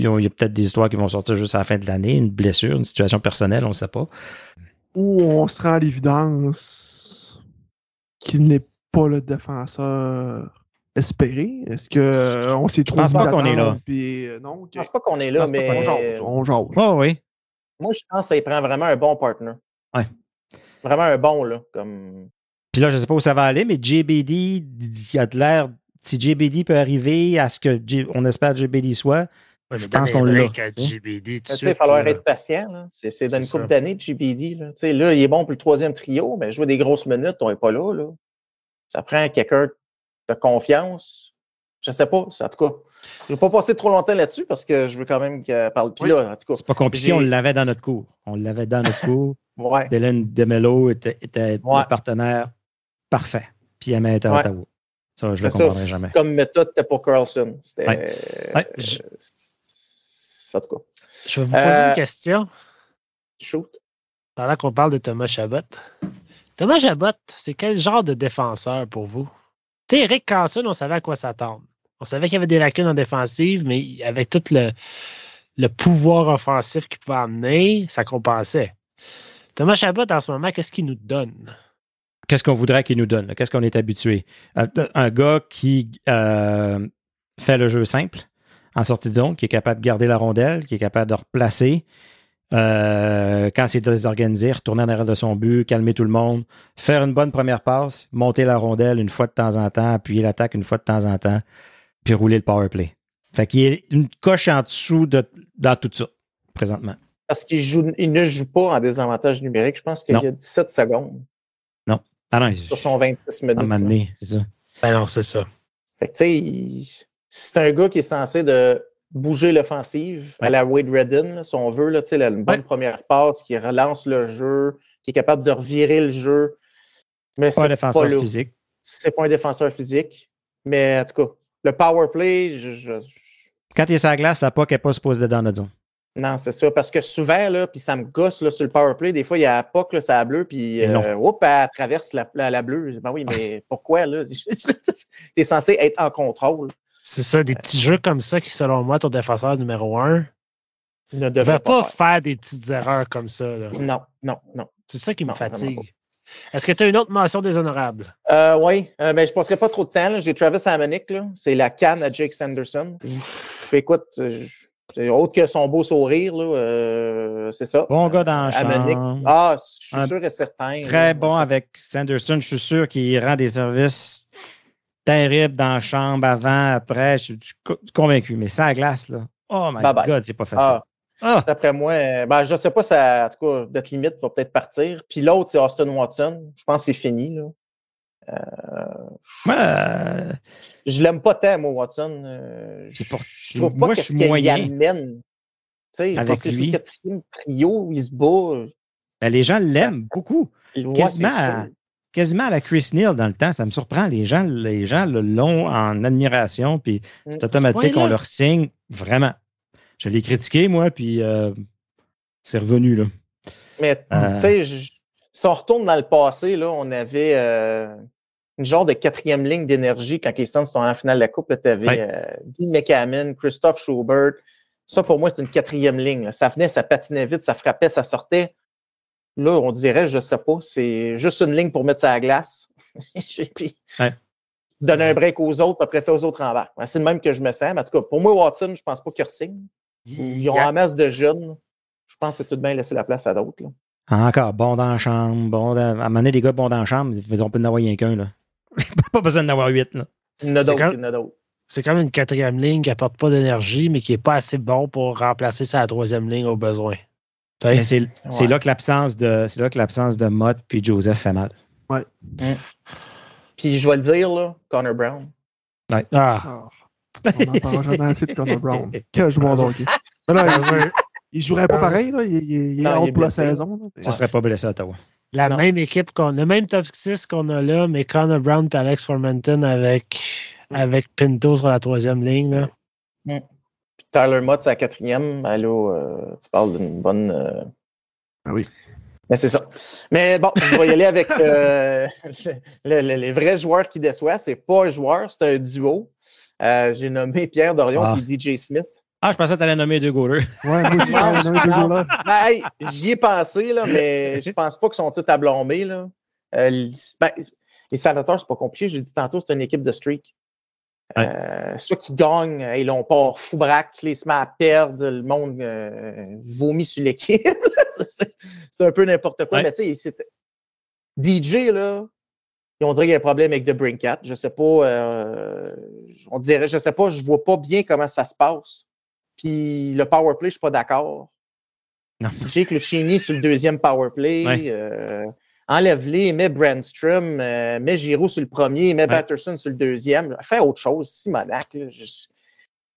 il y a, peut-être des histoires qui vont sortir juste à la fin de l'année, une blessure, une situation personnelle, on ne sait pas. Ou on se rend à l'évidence qu'il n'est pas le défenseur espéré. Est-ce que euh, on s'est trop pense pas qu'on est là. Puis, euh, non. Je pense pas qu'on est Je là, mais jase, on jase. Oh oui. moi, je pense que ça prend vraiment un bon partner. Ouais. Vraiment un bon, là. Comme... Puis là, je ne sais pas où ça va aller, mais JBD, il y a de l'air. Si JBD peut arriver à ce que J- on espère que JBD soit, Ouais, Je pense qu'on un l'a. de il va falloir être patient. là. C'est c'est dans une couple d'années, GBD. Là. Tu sais, là, il est bon pour le troisième trio, mais jouer des grosses minutes, on n'est pas là, là. Ça prend quelqu'un de confiance. Je sais pas. c'est- En tout cas, je ne vais pas passer trop longtemps là-dessus parce que je veux quand même qu'elle parle. Puis Oui. là, en tout cas, c'est pas compliqué, on l'avait dans notre cours. On l'avait dans notre cours. ouais. Dylan DeMello était, était Ouais. le partenaire parfait. Puis elle était à Ouais. Ottawa. Ça, je le C'est ça. comprendrai jamais. Comme méthode, c'était pour Carlson. C'était. Ouais. Ouais, euh, En tout cas, Je vais vous poser Euh, une question shoot. pendant qu'on parle de Thomas Chabot. Thomas Chabot, c'est quel genre de défenseur pour vous? Tu sais, Eric Carlson, on savait à quoi s'attendre. On savait qu'il y avait des lacunes en défensive, mais avec tout le, le pouvoir offensif qu'il pouvait amener, ça compensait. Thomas Chabot, en ce moment, qu'est-ce qu'il nous donne? Qu'est-ce qu'on voudrait qu'il nous donne? Qu'est-ce qu'on est habitué? Un, un gars qui euh, fait le jeu simple en sortie de zone, qui est capable de garder la rondelle, qui est capable de replacer. euh, quand c'est désorganisé, retourner en arrière de son but, calmer tout le monde, faire une bonne première passe, monter la rondelle une fois de temps en temps, appuyer l'attaque une fois de temps en temps, puis rouler le power play. Fait qu'il est une coche en dessous de, dans tout ça, présentement. Parce qu'il joue, il ne joue pas en désavantage numérique. Je pense qu'il Non. y a 17 secondes Ah non, sur son 26 minutes. à un moment là. donné, c'est ça. Ben non, c'est ça. Fait que, tu sais, il- c'est un gars qui est censé de bouger l'offensive à la Wade Redden, là, si on veut, là, la- une bonne Ouais. première passe, qui relance le jeu, qui est capable de revirer le jeu. Mais Pas un c'est défenseur pas physique. C'est pas un défenseur physique. Mais en tout cas, le power play, je, je- je- Quand il est sur la glace, la puck n'est pas supposée être dans notre zone. non, c'est ça. Parce que souvent, là, puis ça me gosse là, sur le power play, des fois, il y a la là, ça a bleu, puis euh, hop, elle traverse la, la, la bleue. Ben oui, mais pourquoi, là? T'es censé être en contrôle. C'est ça, des petits jeux comme ça qui, selon moi, ton défenseur numéro un, Il ne devrait pas faire. faire des petites erreurs comme ça. là. Non, non, non. C'est ça qui me Non, fatigue. Est-ce que tu as une autre mention déshonorable? Euh, oui, euh, ben, je ne passerai pas trop de temps. là. J'ai Travis Hammonick, là. c'est la canne à Jake Sanderson. Pff, écoute, euh, je- autre que son beau sourire, là, euh, c'est ça. Bon gars dans le. Ah, je suis Un sûr et certain. Très là, bon ça. avec Sanderson. Je suis sûr qu'il rend des services terribles dans la chambre, avant, après. Je suis co- convaincu. Mais sans glace, là. Oh my Bye bye. God, c'est pas facile. Ah, Ah! D'après moi, euh, ben, je ne sais pas, ça, en tout cas, notre limite va peut-être partir. Puis l'autre, c'est Austin Watson. Je pense que c'est fini. Là. Euh, Je l'aime pas tant, moi, Watson. Euh, je pour- je trouve pas moi, qu'est-ce qu'il moyen. amène. Tu sais, Avec lui. le quatrième trio, il se bat. ben, les gens l'aiment beaucoup. Ouais, Quasiment à-. Quasiment à la Chris Neal dans le temps. Ça me surprend. Les gens, les gens le l'ont en admiration. Puis c'est Mm. automatique. On leur signe vraiment. Je l'ai critiqué, moi, puis euh, c'est revenu, là. Mais Euh. tu sais, si on retourne dans le passé, là, on avait euh, une genre de quatrième ligne d'énergie quand les Suns sont en finale de la Coupe. Tu avais Ouais. euh, Dean McCammon, Christophe Schubert. Ça, pour moi, c'est une quatrième ligne. là. Ça venait, ça patinait vite, ça frappait, ça sortait. Là, on dirait, je sais pas, c'est juste une ligne pour mettre ça à la glace. puis Ouais. donner un break aux autres, puis après ça, aux autres en bas. C'est le même que je me sens. Mais en tout cas, pour moi, Watson, je pense pas qu'il signe. Ils ont Yeah. en masse de jeunes. Je pense que c'est tout de bien laisser la place à d'autres. Encore, bon dans la chambre, bon dans, à un moment donné, les gars bons dans la chambre, ils ont pas d'en avoir rien qu'un, là. pas besoin d'en avoir huit, là. Il y en a C'est d'autres, quand- il y en a d'autres. C'est comme une quatrième ligne qui apporte pas d'énergie, mais qui est pas assez bon pour remplacer sa troisième ligne au besoin. C'est c'est Ouais. là que l'absence de c'est là que l'absence de Mott puis Joseph fait mal. Puis je vais le dire, là, Connor Brown. Ah. Ah, on n'entend jamais assez de Connor Brown. Quel joueur de hockey. Mais là, il, il jouerait pas pareil, là. Il, il- il est Non, est pour la saison. là. Ça serait pas blessé à Ottawa. La Non. même équipe qu'on le même top 6 qu'on a là, mais Connor Brown et Alex Formanton avec, avec Pinto sur la troisième ligne. Là. Puis Tyler Mott, c'est la quatrième. Ben là, euh, tu parles d'une bonne. euh, Ah oui. Mais c'est ça. Mais bon, je vais y aller avec euh, le- le- les vrais joueurs qui déçoivent. C'est pas un joueur, c'est un duo. Euh, J'ai nommé Pierre Dorion Ah. et DJ Smith. Ah, je pensais que tu allais nommer deux goalers. Ouais, moi aussi, deux ben, hey, J'y ai pensé, là, mais je pense pas qu'ils sont tous à blâmer. Là. Euh, les- ben, les sénateurs, c'est pas compliqué. J'ai dit tantôt, c'est une équipe de streak. Euh, ceux qui gagnent, euh, ils l'ont pas fou braque, les se met à perdre, le monde euh, vomit sur l'équipe. c'est un peu n'importe quoi. Ouais. Mais tu sais, DJ, là, on dirait qu'il y a un problème avec The Brinkat. Je sais pas, euh, on dirait, je sais pas, je vois pas bien comment ça se passe. Puis le power play, je suis pas d'accord. Jake Lucchini sur le deuxième power play. Ouais. Enlève-les, mets Brandstrom, euh, mets Giroud sur le premier, mets Patterson sur le deuxième. Fais autre chose, Simonac. Là, je-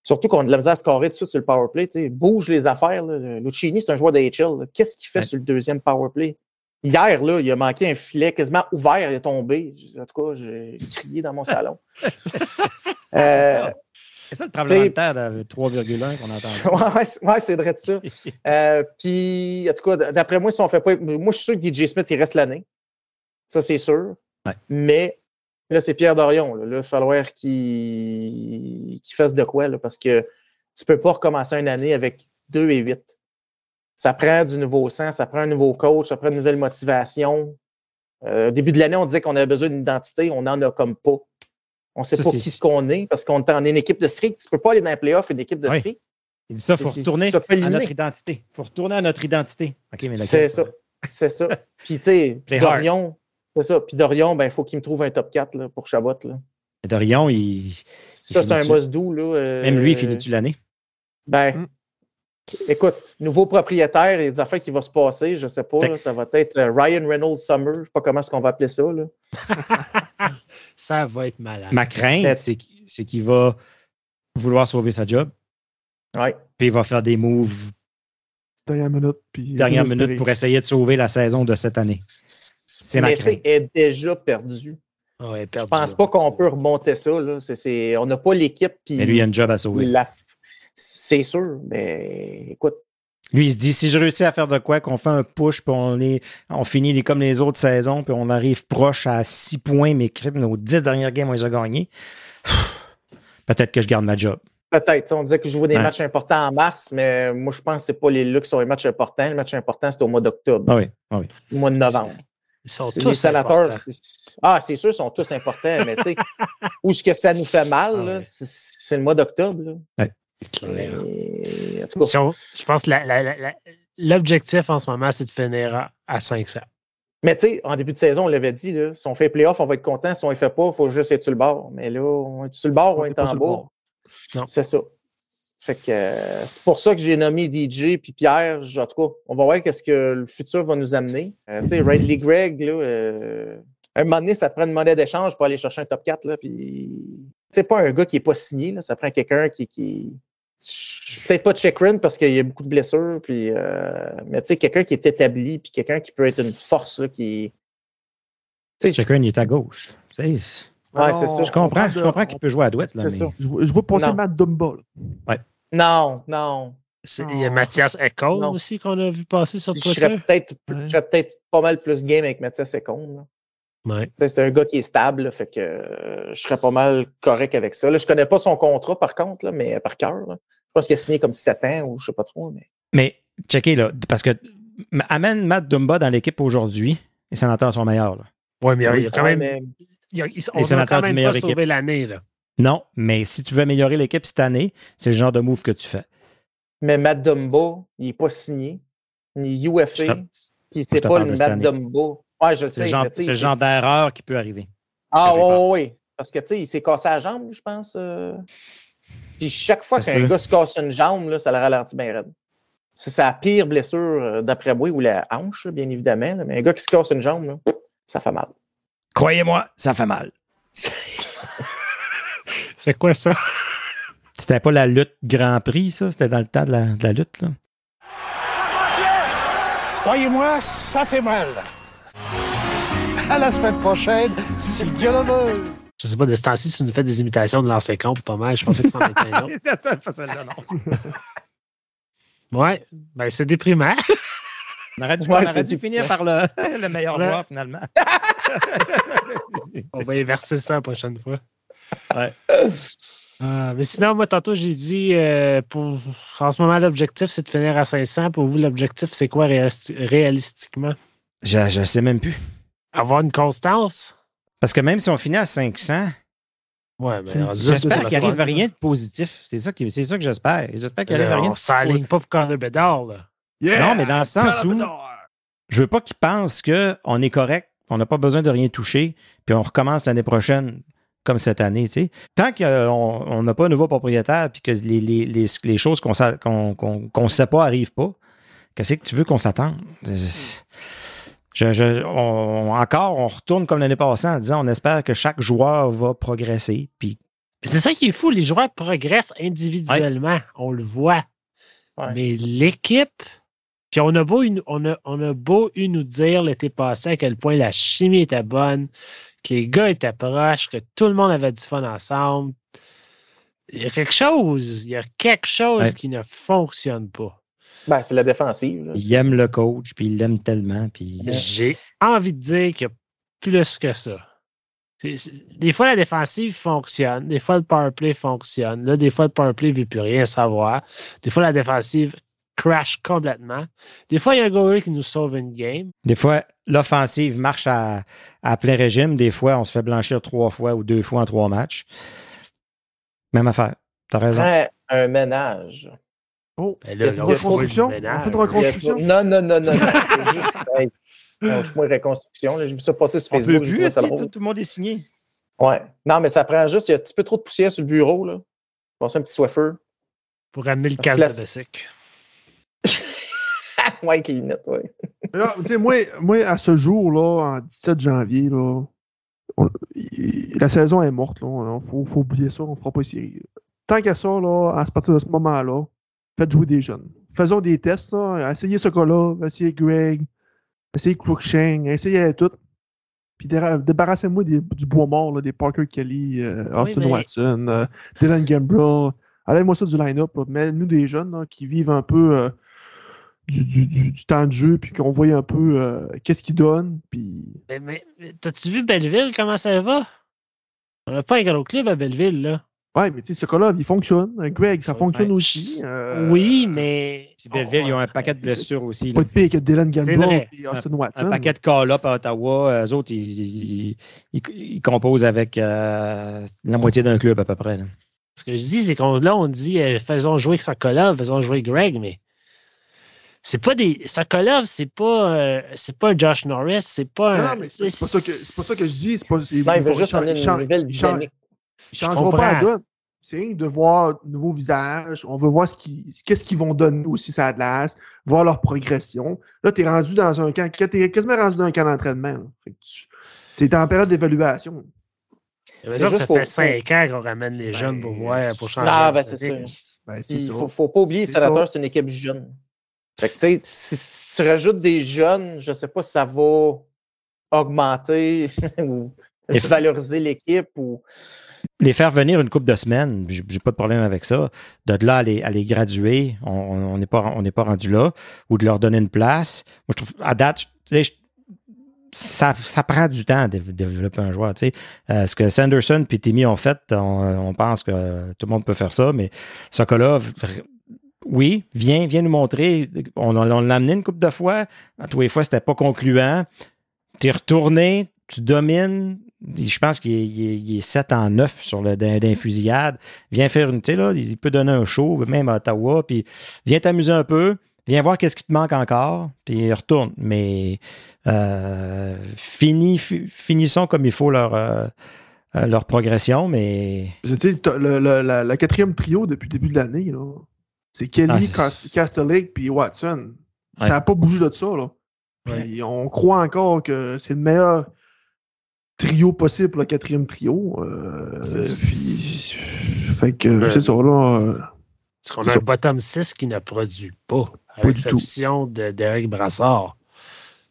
Surtout qu'on a de la misère à scorer tout de suite sur le power play. tu sais. Bouge les affaires. Là. Lucchini, c'est un joueur d'AHL. là. Qu'est-ce qu'il fait Ouais. sur le deuxième power play? Hier, là, il a manqué un filet quasiment ouvert, il est tombé. En tout cas, j'ai crié dans mon salon. Euh, C'est ça le tremblement de terre de 3,1 qu'on entend. ouais, ouais, c'est- vrai de ça. Euh, Puis, en tout cas, d'après moi, si on fait pas. Moi, je suis sûr que DJ Smith, il reste l'année. Ça, c'est sûr. Ouais. Mais là, c'est Pierre Dorion. Là, il va falloir qu'il fasse de quoi, là, parce que tu peux pas recommencer une année avec 2 et 8. Ça prend du nouveau sang, ça prend un nouveau coach, ça prend une nouvelle motivation. Euh, au début de l'année, on disait qu'on avait besoin d'une identité, on n'en a comme pas. On sait Ça, pas c'est- qui ce qu'on est, parce qu'on est en une équipe de street. Tu peux pas aller dans les playoffs une équipe de Oui. street. Il dit ça, il faut retourner ça à notre identité. Il faut retourner à notre identité. C'est ça. C'est ça. Puis, tu sais. Dorion, c'est ça. Puis Dorion, ben, il faut qu'il me trouve un top 4 là, pour Chabot. Là. Dorion, il. Ça, c'est un finit-tu- must-do. Là, euh, Même lui, il finit-tu l'année? Ben, Mm. écoute, nouveau propriétaire et des affaires qui vont se passer, je sais pas. Là, ça va être euh, Ryan Reynolds Summer. Je sais pas comment est-ce qu'on va appeler ça. Là. Ça va être malade. Ma crainte, c'est qu'il va vouloir sauver sa job, Ouais. puis il va faire des moves Dernière minute. Puis dernière désespéré. minute pour essayer de sauver la saison de cette année. C'est ma Mais tu sais, crainte. elle est déjà perdue. Ouais, Je perdu, pense là. pas qu'on peut remonter ça. Là. On n'a pas l'équipe. Mais lui, il a une job à sauver. la- C'est sûr. Mais écoute, Lui, il se dit si je réussis à faire de quoi, qu'on fait un push, puis on, est, on finit les- comme les autres saisons, puis on arrive proche à 6 points, mais crime, nos 10 dernières games, on les a gagnés. Peut-être que je garde ma job. Peut-être. On disait que je jouais des Ouais. matchs importants en mars, mais moi, je pense que c'est pas les là qui sont les matchs importants. Les matchs importants, c'est au mois d'octobre, Ah oui, ah oui. au mois de novembre. Ils sont C'est- tous les sénateurs, ah, c'est sûr, ils sont tous importants, mais tu sais, où est-ce que ça nous fait mal, Ah ouais. c'est le mois d'octobre. Clair. Mais, en tout cas, Si on- je pense que l'objectif en ce moment, c'est de finir à, à 500. mais tu sais, en début de saison, on l'avait dit, là, si on fait playoff, on va être content. Si on ne fait pas, il faut juste être sur le bord. Mais là, on est sur le bord, on, On est en bas. bord. Non. C'est ça. Fait que euh, c'est pour ça que j'ai nommé DJ puis Pierre. En tout cas, on va voir qu'est-ce que le futur va nous amener. Euh, tu sais, Riley Gregg, là, euh, à un moment donné, ça prend une monnaie d'échange pour aller chercher un top 4. Là, puis c'est pas un gars qui est pas signé. Là, ça prend quelqu'un qui, qui peut-être pas Chekrin parce qu'il y a beaucoup de blessures. Puis, euh, mais tu sais, quelqu'un qui est établi puis quelqu'un qui peut être une force là, qui. Tu sais, Chacun, il est à gauche. Ouais, Alors, c'est ça. je comprends, je comprends qu'il peut jouer à droite. Là, C'est mais... ça. Je, vois- je vois passer Non. Matt Dumba. là. Non, non. C'est- Il y a Mathias Ekholm Non. aussi qu'on a vu passer sur Je Twitter. serais peut-être Ouais. je serais peut-être pas mal plus game avec Mathias Econ. Ouais. C'est un gars qui est stable, là, fait que euh, je serais pas mal correct avec ça. Là, je connais pas son contrat par contre, là, mais par cœur. là. Je pense qu'il a signé comme 7 ans ou je sais pas trop. Mais... Mais, checkez, là, parce que amène Matt Dumba dans l'équipe aujourd'hui, les sénateurs sont meilleurs. Là. Ouais, mais il y a quand Ouais, même. mais- il y a- ils- on Les n'a sénateurs quand même pas sauvé l'année, là. Non, mais si tu veux améliorer l'équipe cette année, c'est le genre de move que tu fais. Mais Matt Dumba, il n'est pas signé, ni UFA, puis c'est pas le Matt. Dumba. Ouais, je le C'est sais. le genre, genre d'erreur qui peut arriver. Ah, j'ai oui, peur. oui, oui. Parce que, tu sais, il s'est cassé la jambe, je pense. euh. Puis chaque fois qu'un gars se casse une jambe, là, ça le ralentit bien raide. C'est sa pire blessure, euh, d'après moi, ou la hanche, bien évidemment. là. Mais un gars qui se casse une jambe, là, ça fait mal. Croyez-moi, ça fait mal. C'est quoi ça? C'était pas la lutte Grand Prix, ça? C'était dans le temps de la, de la lutte, là? Croyez-moi, ça fait mal. À la semaine prochaine, si Dieu le veut. Je sais pas, de ce temps-ci, tu nous fais des imitations de l'ancien compte pas mal. Je pensais que c'en était un autre. Ouais, ben c'est déprimant. On aurait dû, Ouais, on aurait c'est dû du- finir par le, le meilleur Ouais. joueur, finalement. On va inverser ça la prochaine fois. Ouais. Ah, mais sinon, moi, tantôt, j'ai dit, euh, pour, en ce moment, l'objectif, c'est de finir à 500. Pour vous, l'objectif, c'est quoi réalisti- réalistiquement? Je, je sais même plus. Avoir une constance? Parce que même si on finit à 500, Ouais, c'est j'espère qu'il le arrive fun. rien de positif. C'est ça, qui- c'est ça que j'espère. J'espère qu'il arrive Là, rien On de s'aligne pas pour Connor là. Non, mais dans le sens où je veux pas qu'ils pensent qu'on est correct, on n'a pas besoin de rien toucher, puis on recommence l'année prochaine comme cette année. tu sais. Tant qu'on on n'a pas un nouveau propriétaire, puis que les, les, les, les choses qu'on ne qu'on, qu'on- qu'on sait pas arrivent pas, qu'est-ce que tu veux qu'on s'attende? Je, je- on- encore, on retourne comme l'année passée en disant on espère que chaque joueur va progresser. Puis C'est ça qui est fou, les joueurs progressent individuellement, on le voit. Ouais. Mais l'équipe, puis on a beau, eu- on a, on a beau eu nous dire l'été passé à quel point la chimie était bonne, que les gars étaient proches, que tout le monde avait du fun ensemble. Il y a quelque chose, il y a quelque chose Ouais. qui ne fonctionne pas. Ben, c'est la défensive. là. il aime le coach, puis il l'aime tellement. Puis J'ai envie de dire qu'il y a plus que ça. Des fois, la défensive fonctionne. Des fois, le power play fonctionne. Là, des fois, le power play ne veut plus rien savoir. Des fois, la défensive crash complètement. Des fois, il y a un goaler qui nous sauve une game. Des fois, l'offensive marche à, à plein régime. Des fois, on se fait blanchir trois fois ou deux fois en trois matchs. Même affaire. T'as raison. Un ménage. Oh, Ben là, Il y a là, une on fait reconstruction? On fait? Non, non, non, non. non. C'est juste, hey, une reconstruction. là. J'ai vu ça passer sur On Facebook. peut j'ai plus, trouvé ça esti, drôle. tout, tout le monde est signé. Ouais. Non, mais ça prend juste, il y a un petit peu trop de poussière sur le bureau. Là. Passer un petit Swiffer. Pour ramener le casque de Bessic. ouais, les lunettes, ouais. Mais là, tu sais, moi, moi, à ce jour-là, en 17 janvier, là, on- la saison est morte. Il faut, faut oublier ça, on fera pas série. Tant qu'à ça, là, à partir de ce moment-là, faites jouer des jeunes. Faisons des tests, là, essayez ce gars-là, essayez Greg, essayez Cruikshank, essayez tout. Puis débarrassez-moi du bois mort, là, des Parker Kelly, euh, Austin mais- Watson, euh, Dylan Gambrell. Allez-moi ça du line-up. Mais nous, des jeunes là, qui vivent un peu euh, du, du- du- du temps de jeu, puis qu'on voit un peu qu'est-ce qu'ils donnent. Puis Mais, mais- mais t'as-tu vu Belleville, comment ça va? On n'a pas un gros club à Belleville, là. Ouais, mais tu sais, ce cas-là, il fonctionne. Greg, ça Ouais. fonctionne aussi. Euh, Oui, mais. Puis Belleville, ils ont un paquet de blessures aussi. là. Pas de pire que Dylan vrai. et Austin Watson. Un paquet de call-up à Ottawa. Eux autres, ils, ils- ils- ils composent avec euh, la moitié d'un club à peu près. là. Ce que je dis, c'est qu'on là, on dit euh, faisons jouer Sokolov, faisons jouer Greg, mais c'est pas des. Sokolov, c'est pas euh, c'est pas un Josh Norris, c'est pas Non, un. non, mais c'est pas, ça que- c'est pas ça que je dis. C'est pas, Non, il veut faut- juste chan- amener une nouvelle dynamique. Ils Je changeront pas la donne. C'est rien que de voir de nouveaux visages. On veut voir ce qui, qu'est-ce qu'ils vont donner aussi ça a de l'as, voir leur progression. Là, t'es rendu dans un camp, t'es quasiment rendu dans un camp d'entraînement. Fait tu- T'es en période d'évaluation. C'est ça, ça pour- fait cinq ans qu'on ramène les jeunes pour Ben, voir, pour changer. Ah, la ben, c'est sûr. Ben, c'est Il faut, faut pas oublier, les C'est une équipe jeune. Fait que, tu sais, si tu rajoutes des jeunes, je sais pas si ça va augmenter ou valoriser l'équipe ou. Les faire venir une couple de semaines, j'ai pas de problème avec ça. De là à les, graduer, on n'est pas, pas rendu là, ou de leur donner une place. Moi, je trouve, à date, ça, ça prend du temps de, développer un joueur. Euh, ce que Sanderson et Timmy ont fait, on, pense que tout le monde peut faire ça, mais Sokolov, oui, viens, viens nous montrer. On, l'a amené une couple de fois. À tous les fois, c'était pas concluant. Tu es retourné, tu domines. Je pense qu'il est, il est- il est 7 en 9 sur le d'un fusillade. Viens faire une, tu là, il peut donner un show, même à Ottawa, puis viens t'amuser un peu, viens voir qu'est-ce qui te manque encore, puis retourne. Mais euh, finis- fi- finissons comme il faut leur, euh, euh, leur progression, mais Tu le, le- la, la quatrième trio depuis le début de l'année, là. C'est Kelly, Ah, Castlelake puis Watson. Ouais. Ça n'a pas bougé de ça, là. Puis on croit encore que c'est le meilleur trio possible pour le quatrième trio. Euh, puis- fait que Ouais. c'est ça, là. euh, Parce qu'on a ça. un bottom 6 qui ne produit pas. À Pas du tout. l'exception de Derek Brassard,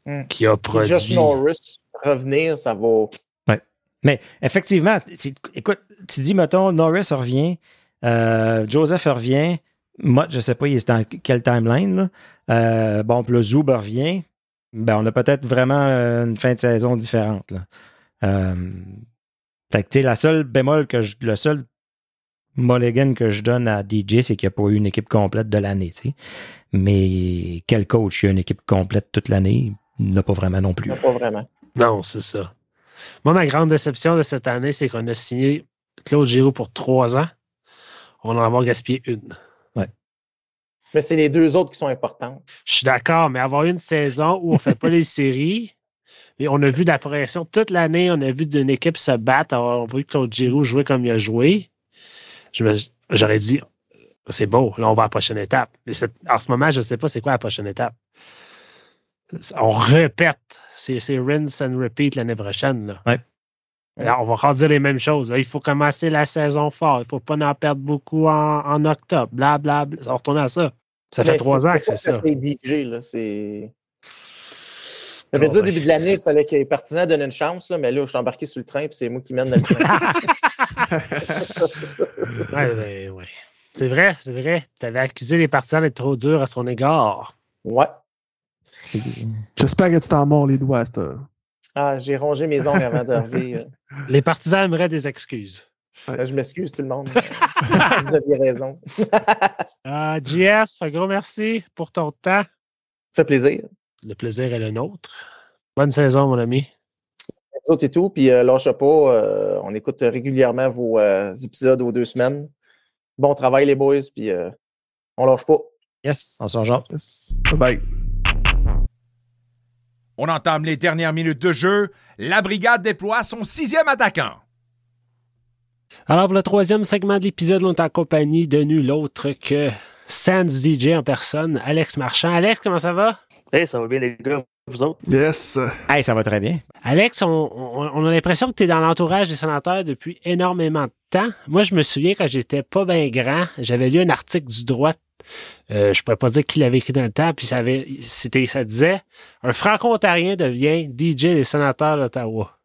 Hmm. qui a produit. Josh Norris revenir, ça va. Mais effectivement, écoute, tu dis, mettons, Norris revient, euh, Joseph revient, Mott, je sais pas, il est dans quelle timeline, là. Euh, bon, puis le Zoub revient. Ben, on a peut-être vraiment une fin de saison différente, là. Euh, fait que, tu sais, la seule bémol que je, le seul mulligan que je donne à DJ, c'est qu'il n'y a pas eu une équipe complète de l'année. Mais quel coach, il y a une équipe complète toute l'année? Il n'a pas vraiment non plus. Pas vraiment. Non, c'est ça. Moi, ma grande déception de cette année, c'est qu'on a signé Claude Giroux pour trois ans. On en a avoir gaspillé une. Mais c'est les deux autres qui sont importantes. Je suis d'accord, mais avoir une saison où on ne fait pas les séries, on a vu de la pression toute l'année, on a vu d'une équipe se battre, on a vu Claude Giroux jouer comme il a joué. J'aurais dit, c'est beau, là, on va à la prochaine étape. Mais c'est- en ce moment, je ne sais pas c'est quoi la prochaine étape. On répète. C'est rinse and repeat l'année prochaine. Là. Ouais. Alors, on va redire les mêmes choses. là. Il faut commencer la saison fort. Il ne faut pas en perdre beaucoup en, en octobre. Bla, bla, bla. On va retourner à ça. Ça fait Mais trois ans que c'est ça. C'est DJ, là. C'est. J'avais dit au début de l'année, il fallait que les partisans donnent une chance, là, mais là, je suis embarqué sur le train, puis c'est moi qui mène le train. Ouais, ouais, ouais. C'est vrai, c'est vrai. Tu avais accusé les partisans d'être trop durs à son égard. ouais. J'espère que tu t'en mords les doigts cette heure. Ah, j'ai rongé mes ongles avant d'arriver. Les partisans aimeraient des excuses. Euh, Je m'excuse, tout le monde. Vous aviez raison. Ah, JF, un gros merci pour ton temps. Ça fait plaisir. Le plaisir est le nôtre. Bonne saison, mon ami. Et tout, puis euh, lâche pas. euh, on écoute régulièrement vos euh, épisodes aux deux semaines. Bon travail, les boys, puis euh, on lâche pas. Yes, on s'en genre. Yes. Bye bye. On entame les dernières minutes de jeu. La brigade déploie son sixième attaquant. Alors, pour le troisième segment de l'épisode, on est en compagnie de nul autre que Sans DJ en personne, Alex Marchand. Alex, comment ça va? Hey, ça va bien, les gars, vous autres? Yes. Hey, ça va très bien. Alex, on, on- on a l'impression que tu es dans l'entourage des sénateurs depuis énormément de temps. Moi, je me souviens quand j'étais pas bien grand, j'avais lu un article du droit. Euh, je pourrais pas dire qui l'avait écrit dans le temps, puis ça, avait, c'était, ça disait Un franco-ontarien devient DJ des sénateurs d'Ottawa.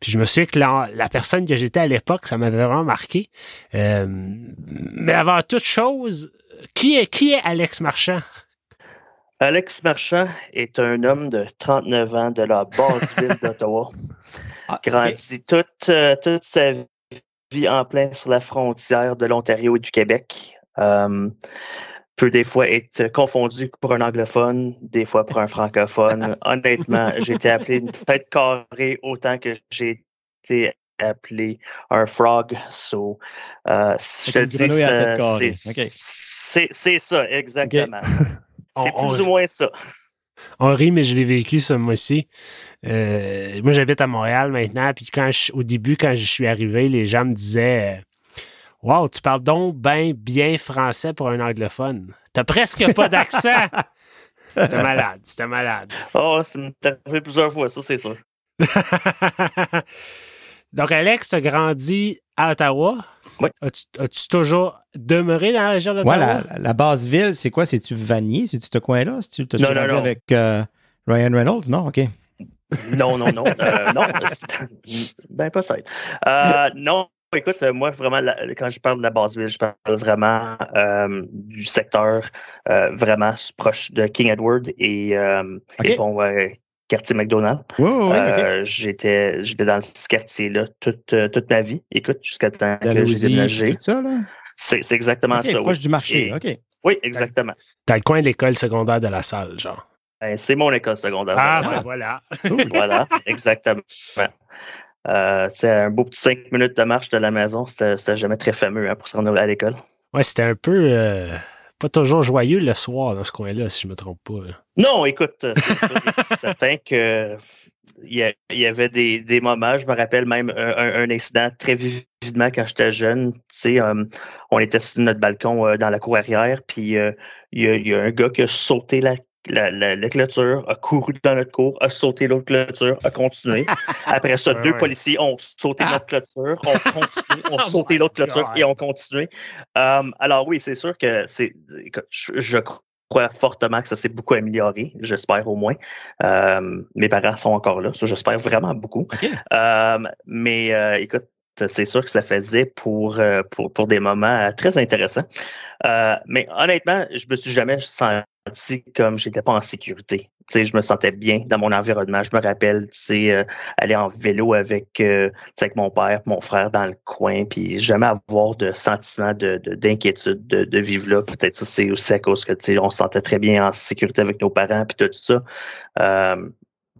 Puis je me souviens que la, la personne que j'étais à l'époque, ça m'avait vraiment marqué. Euh, mais avant toute chose, qui est, qui est Alex Marchand? Alex Marchand est un homme de 39 ans de la basse ville d'Ottawa. Ah, Grandi toute, euh, toute sa vie en plein sur la frontière de l'Ontario et du Québec. Euh, peut des fois être confondu pour un anglophone, des fois pour un francophone. Honnêtement, j'ai été appelé une tête carrée autant que j'ai été appelé un frog. So, euh, je te dis, c'est ça, exactement. C'est on- plus ou moins ça. On rit, mais je l'ai vécu ce mois-ci. Euh, moi, j'habite à Montréal maintenant. Puis quand je- au début, quand je suis arrivé, les gens me disaient Wow, tu parles donc ben bien français pour un anglophone. T'as presque pas d'accent. C'était malade, c'était malade. Oh, ça m'est arrivé plusieurs fois, ça, c'est sûr. Donc, Alex, t'as grandi à Ottawa. Oui. As-tu, as-tu toujours demeuré dans la région d'Ottawa? Ouais, la, la base ville, c'est quoi? C'est-tu Vanier? C'est-tu ce coin-là? C'est-tu, t'as-tu Non, non, non. avec euh, Ryan Reynolds? Non? OK. Non, non, non. Euh, non, ben peut-être. Euh, non, écoute, moi, vraiment, quand je parle de la base ville, je parle vraiment euh, du secteur euh, vraiment proche de King Edward et, euh, Ok. et bon, quartier McDonald. Oui, oui, oui, ok. Euh, J'étais j'étais dans ce quartier-là toute, euh, toute ma vie. Écoute, jusqu'à temps que j'ai déménagé. tout ça, là? C'est c'est exactement ça. proche Oui. du marché, Et- OK. oui, exactement. Dans le coin de l'école secondaire de la salle, genre. Ben, c'est mon école secondaire. Ah, Voilà. ben voilà. Voilà, exactement. Euh, c'est un beau petit cinq minutes de marche de la maison. C'était c'était jamais très fameux hein, pour se rendre à l'école. Ouais, c'était un peu euh, pas toujours joyeux le soir dans ce coin-là, si je me trompe pas. Non, écoute, c'est sûr et certain que il y, avait des, moments, je me rappelle même un, incident très vividement quand j'étais jeune. Tu sais, euh, on était sur notre balcon euh, dans la cour arrière, puis euh, il y, y a un gars qui a sauté la, la, la- la clôture, a couru dans notre cour, a sauté l'autre clôture, a continué. Après ça, Ouais, deux ouais. policiers ont sauté notre clôture, ont continué, ont sauté l'autre clôture et ont continué. Euh, alors oui, c'est sûr que c'est. Je, je crois fortement que ça s'est beaucoup amélioré, j'espère au moins. Euh, mes parents sont encore là, ça j'espère vraiment beaucoup. Euh, mais euh, écoute, c'est sûr que ça faisait pour, euh, pour, pour des moments euh, très intéressants. Mais honnêtement, je me suis jamais senti comme j'étais pas en sécurité. Je me sentais bien dans mon environnement. Je me rappelle, euh, aller en vélo avec, euh, avec mon père, mon frère dans le coin, puis jamais avoir de sentiment de, de- d'inquiétude de, de vivre là. Peut-être ça, c'est aussi à cause que, on se sentait très bien en sécurité avec nos parents, puis tout ça. Euh,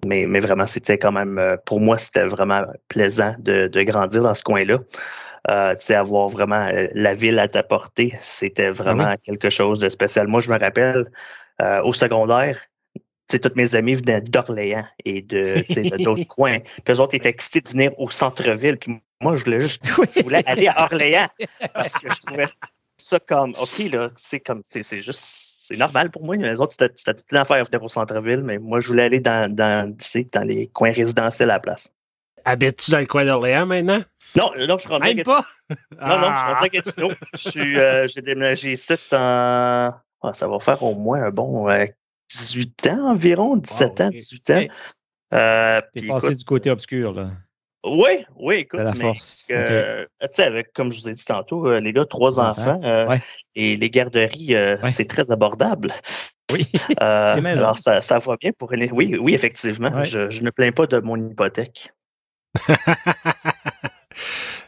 mais, mais vraiment, c'était quand même, pour moi, c'était vraiment plaisant de grandir dans ce coin-là. Euh, tu sais, avoir vraiment euh, la ville à ta portée, c'était vraiment quelque chose de spécial. Moi, je me rappelle, euh, au secondaire, tu sais, tous mes amis venaient d'Orléans et de, d'autres coins. Puis eux autres étaient excités de venir au centre-ville. Puis moi, je voulais juste, je voulais aller à Orléans parce que je trouvais ça comme, OK, là, c'est comme, c'est c'est juste, c'est normal pour moi. Les autres, c'était c'était toute l'affaire venir au centre-ville, mais moi, je voulais aller dans, dans, tu sais, dans les coins résidentiels à la place. Habites-tu dans le coin d'Orléans maintenant? Non, non, je suis rendu à Même Gatineau. pas? Non, non, je suis Ah! rendu à Gatineau. Je suis, euh, j'ai déménagé ici en, ah, ça va faire au moins un bon euh, 18 ans environ, 17 Wow, ans, ok. 18 ans. Ok. Euh, T'es passé écoute, du côté obscur, là, oui, oui, écoute, de la mais, force. Euh, tu sais, avec, comme je vous ai dit tantôt, euh, les gars, trois Les enfants. enfants, euh, Ouais. et les garderies, euh, Ouais. c'est très abordable. Oui. Euh, alors, ça, ça va bien pour les... Oui, oui, effectivement. Ouais. Je, je ne plains pas de mon hypothèque.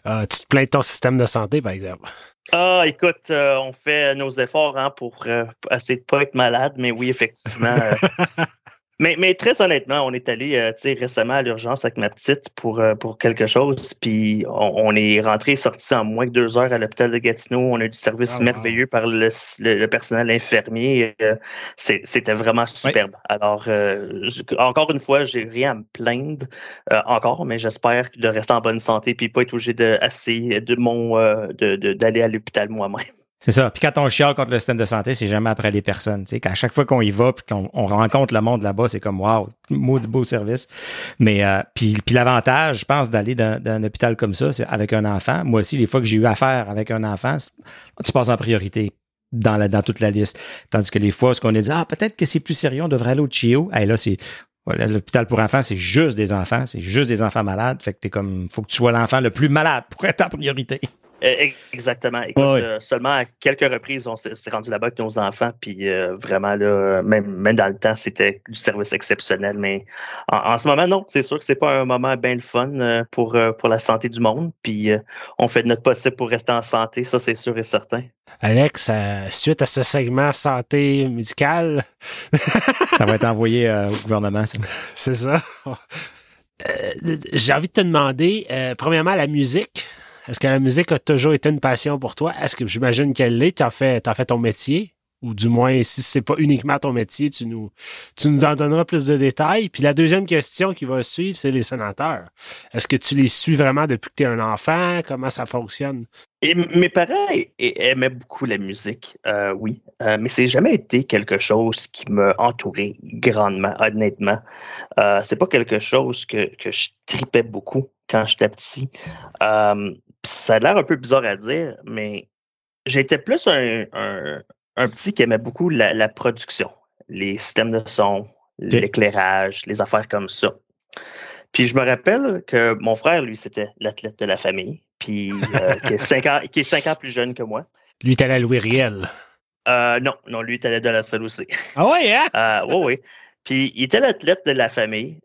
Ah, tu te plains de ton système de santé, par exemple. Ah, écoute, euh, on fait nos efforts hein, pour euh, essayer de pas être malade, mais oui, effectivement. mais, mais très honnêtement, on est allé euh, récemment à l'urgence avec ma petite pour, euh, pour quelque chose, puis on, on est rentré et sorti en moins que deux heures à l'hôpital de Gatineau. On a eu du service Ah, merveilleux par le, le- le personnel infirmier. euh, C'était vraiment superbe. Alors, euh, je- encore une fois, j'ai rien à me plaindre euh, encore, mais j'espère de rester en bonne santé puis pas être obligé de, assez de mon euh, de- de- d'aller à l'hôpital moi-même. C'est ça. Puis quand on chiale contre le système de santé, c'est jamais après les personnes. Tu sais, qu'à chaque fois qu'on y va, puis qu'on on rencontre le monde là-bas, c'est comme wow, maudit beau service. Mais euh, puis, puis l'avantage, je pense, d'aller dans, dans un hôpital comme ça, c'est avec un enfant. Moi aussi, les fois que j'ai eu affaire avec un enfant, tu passes en priorité dans la dans toute la liste. Tandis que les fois, ce qu'on a dit, ah peut-être que c'est plus sérieux, on devrait aller au CHIO. Hey, là, c'est l'hôpital pour enfants, c'est juste des enfants, c'est juste des enfants malades. Fait que t'es comme, faut que tu sois l'enfant le plus malade pour être en priorité. Euh, Exactement. Écoute, Ouais. euh, seulement à quelques reprises, on s'est rendu là-bas avec nos enfants, puis euh, vraiment là, même, même dans le temps, c'était du service exceptionnel. Mais en, en ce moment, non, c'est sûr que c'est pas un moment bien le fun euh, pour pour la santé du monde. Puis euh, on fait de notre possible pour rester en santé, ça c'est sûr et certain. Alex, suite à ce segment santé médicale, Ça va être envoyé euh, au gouvernement. ça. c'est ça. Euh, J'ai envie de te demander, euh, premièrement, la musique. Est-ce que la musique a toujours été une passion pour toi? Est-ce que j'imagine qu'elle l'est? T'en fais, t'en fais ton métier? Ou du moins, si c'est pas uniquement ton métier, tu nous, en donneras plus de détails. Puis la deuxième question qui va suivre, c'est les sénateurs. Est-ce que tu les suis vraiment depuis que tu es un enfant? Comment ça fonctionne? Mes parents aimaient beaucoup la musique, euh, oui, euh, mais c'est jamais été quelque chose qui m'a entouré grandement, honnêtement. Euh, c'est pas quelque chose que, que je tripais beaucoup quand j'étais petit. Ça a l'air un peu bizarre à dire, mais j'étais plus un, un, un petit qui aimait beaucoup la, la production, les systèmes de son, l'éclairage, les affaires comme ça. Puis je me rappelle que mon frère, lui, c'était l'athlète de la famille, puis euh, qui, est cinq ans, qui est cinq ans plus jeune que moi. Lui, allé à Louis Riel. Euh, non, non, lui, il allé de la salle aussi. Ah ouais, hein? Euh, oui, oui. Puis il était l'athlète de la famille.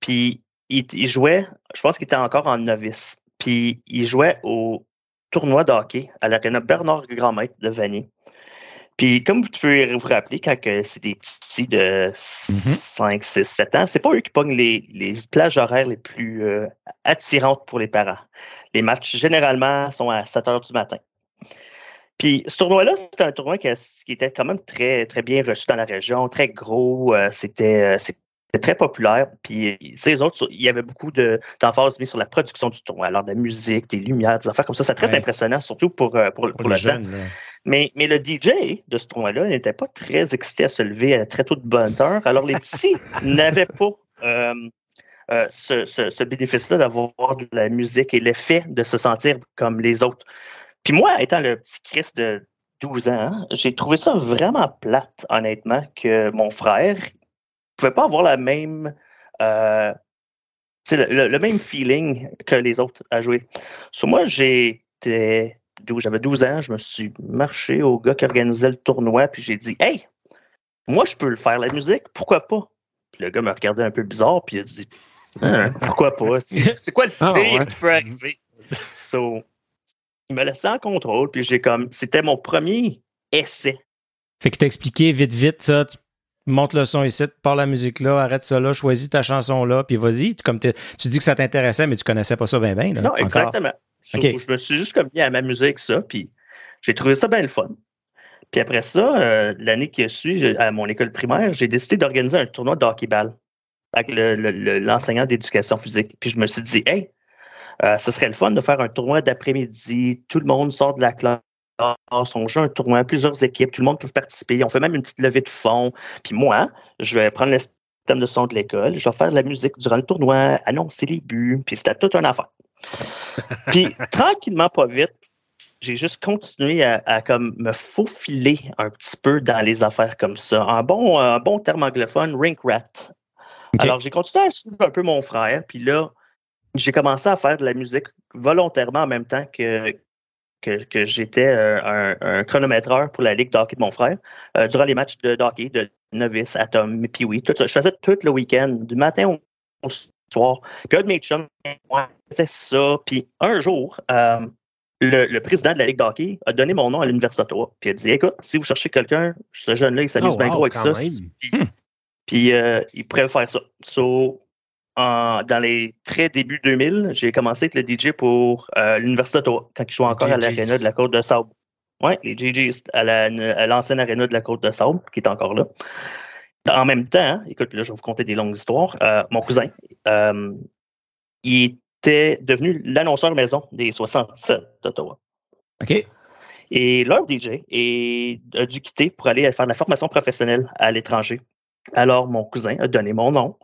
Puis il, il, jouait, je pense qu'il était encore en novice. Puis il jouait au tournoi de hockey à l'aréna Bernard Grandmaître de Vanier. Puis, comme vous pouvez vous rappeler, quand c'est des petits de 5, 6, 7 ans, c'est pas eux qui pognent les, les plages horaires les plus euh, attirantes pour les parents. Les matchs, généralement, sont à 7 heures du matin. Puis, ce tournoi-là, c'était un tournoi qui, qui, était quand même très, très bien reçu dans la région, très gros. Euh, c'était très populaire. Puis, ces autres, il y avait beaucoup d'emphase mise sur la production du tournoi. Alors, de la musique, des lumières, des affaires comme ça. C'est très Ouais. impressionnant, surtout pour, euh, pour, pour, Pour le les temps. là. Mais, mais le DJ de ce tournoi-là n'était pas très excité à se lever à très tôt de bonne heure. Alors, les petits n'avaient pas euh, euh, ce, ce- ce bénéfice-là d'avoir de la musique et l'effet de se sentir comme les autres. Puis moi, étant le petit Christ de 12 ans, j'ai trouvé ça vraiment plate, honnêtement, que mon frère ne pouvait pas avoir la même, euh, tu sais, le, le- le même feeling que les autres à jouer. Sur moi, j'étais j'avais 12 ans, je me suis marché au gars qui organisait le tournoi, puis j'ai dit Hey, moi je peux le faire la musique, pourquoi pas? Puis le gars me regardait un peu bizarre, puis il a dit Hein, pourquoi pas? C'est quoi le Ah, pire ouais. qui peut arriver? So, il m'a laissé en contrôle, puis j'ai comme c'était mon premier essai. Fait que t'as expliqué vite, vite ça. Tu montes le son ici, pars la musique là, arrête ça là, choisis ta chanson là, puis vas-y. Tu- Comme tu dis que ça t'intéressait, mais tu connaissais pas ça bien, bien. Non, exactement. Je me suis juste comme mis à m'amuser avec ça, puis j'ai trouvé ça bien le fun. Puis après ça, euh, l'année qui a suivi, j'ai- à mon école primaire, j'ai décidé d'organiser un tournoi de hockey-ball avec le- le- le- l'enseignant d'éducation physique. Puis je me suis dit, hey, euh, ce serait le fun de faire un tournoi d'après-midi. Tout le monde sort de la classe. On joue un tournoi, plusieurs équipes, tout le monde peut participer. On fait même une petite levée de fonds. Puis moi, je vais prendre le système de son de l'école, je vais faire de la musique durant le tournoi, annoncer les buts, puis c'était toute une affaire. Puis tranquillement, pas vite, j'ai juste continué à, à comme me faufiler un petit peu dans les affaires comme ça. Un bon, un bon terme anglophone, rink rat. Alors j'ai continué à suivre un peu mon frère, puis là, j'ai commencé à faire de la musique volontairement en même temps que, que, que j'étais euh, un, un chronométreur pour la ligue de hockey de mon frère euh, durant les matchs de, de hockey de novice, Atom, puis tout ça. Je faisais tout le week-end, du matin au, au soir. Puis un de mes chums, moi, faisait ça. Puis un jour, euh, le, le président de la Ligue de hockey a donné mon nom à l'Université d'Ottawa. Puis il a dit Écoute, si vous cherchez quelqu'un, ce jeune-là, il s'amuse Oh, bien wow, gros avec ça. Puis, puis, euh, il pourrait faire ça. So, en- dans les très débuts 2000, j'ai commencé avec le DJ pour euh, l'Université d'Ottawa, quand il jouait encore à l'aréna de la Côte de Sable. Oui, les GGs, à la- l'ancienne aréna de la Côte de Sable, qui est encore là. En même temps, écoute, puis là, je vais vous conter des longues histoires. euh, mon cousin, euh, il était devenu l'annonceur maison des 67 d'Ottawa. OK. Et leur DJ est, a dû quitter pour aller faire de la formation professionnelle à l'étranger. Alors, mon cousin a donné mon nom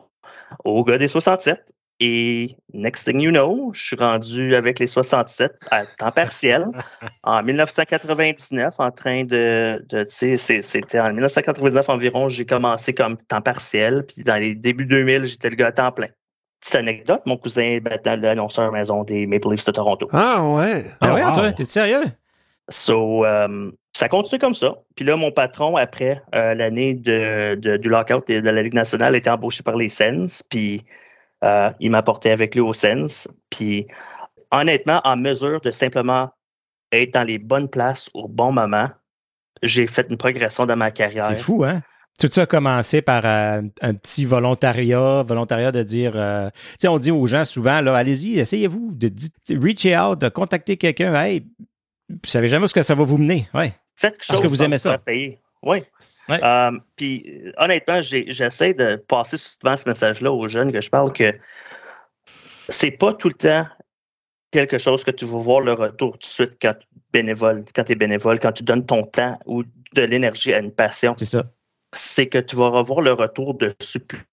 au gars des 67. Et next thing you know, je suis rendu avec les 67 à temps partiel en 1999 en train de, de tu sais, c'était en 1999 environ, j'ai commencé comme temps partiel. Puis dans les débuts 2000, j'étais le gars à temps plein. Petite anecdote, mon cousin est maintenant l'annonceur maison des Maple Leafs de Toronto. Ah ouais. Ah Oh, ouais, wow. toi, t'es sérieux? So, euh, ça continue comme ça. Puis là, mon patron, après euh, l'année de, de- du lockout de la Ligue nationale, était embauché par les Sens. Puis euh, il m'apportait avec lui aux Sens. Puis honnêtement, en mesure de simplement être dans les bonnes places au bon moment, j'ai fait une progression dans ma carrière. C'est fou, hein? Tout ça a commencé par euh, un petit volontariat, volontariat de dire, euh, tu sais, on dit aux gens souvent, là, allez-y, essayez-vous de di- reach out, de contacter quelqu'un, hey, vous savez jamais où ce que ça va vous mener, ouais. Faites quelque Parce chose que vous aimez ça. payer. Oui. Ouais. Euh, puis honnêtement, j'essaie de passer souvent ce message-là aux jeunes que je parle que c'est pas tout le temps quelque chose que tu vas voir le retour tout de suite quand tu bénévole, quand es bénévole, quand tu donnes ton temps ou de l'énergie à une passion. C'est ça. C'est que tu vas revoir le retour dessus plus,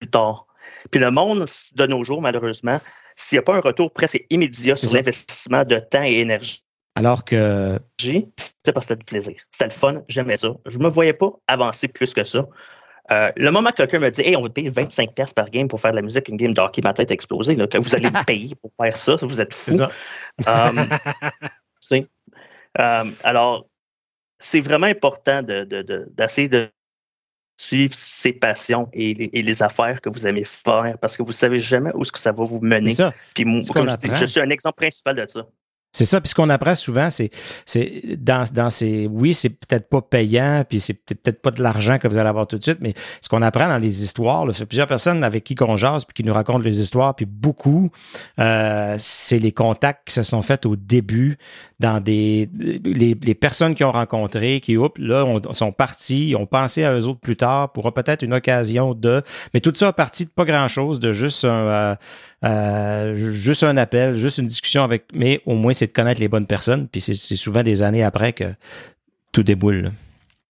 plus tard. Puis le monde de nos jours, malheureusement, s'il n'y a pas un retour presque immédiat sur l'investissement de temps et énergie, Alors que, c'est parce que c'était du plaisir. C'était le fun, j'aimais ça. Je me voyais pas avancer plus que ça. Euh, le moment que quelqu'un me dit Hey, on va te payer 25$ par game pour faire de la musique, une game de hockey, ma tête a explosé, là, que vous allez me payer pour faire ça, vous êtes fou. Um, um, alors, c'est vraiment important d'essayer de, de, suivre ses passions et les, affaires que vous aimez faire parce que vous ne savez jamais où ce que ça va vous mener. Puis, je suis un exemple principal de ça. C'est ça. Puis ce qu'on apprend souvent, c'est, c'est dans, dans ces. Oui, c'est peut-être pas payant, puis c'est peut-être pas de l'argent que vous allez avoir tout de suite, mais ce qu'on apprend dans les histoires, c'est plusieurs personnes avec qui on jase, puis qui nous racontent les histoires, puis beaucoup, euh, c'est les contacts qui se sont faits au début dans des. Les, les personnes qui ont rencontré, qui, oups, là, sont partis, ont pensé à eux autres plus tard pour peut-être une occasion de. Mais tout ça a parti de pas grand-chose, de juste un. Euh, euh, juste un appel, juste une discussion avec, mais au moins c'est de connaître les bonnes personnes. Puis c'est souvent des années après que tout déboule.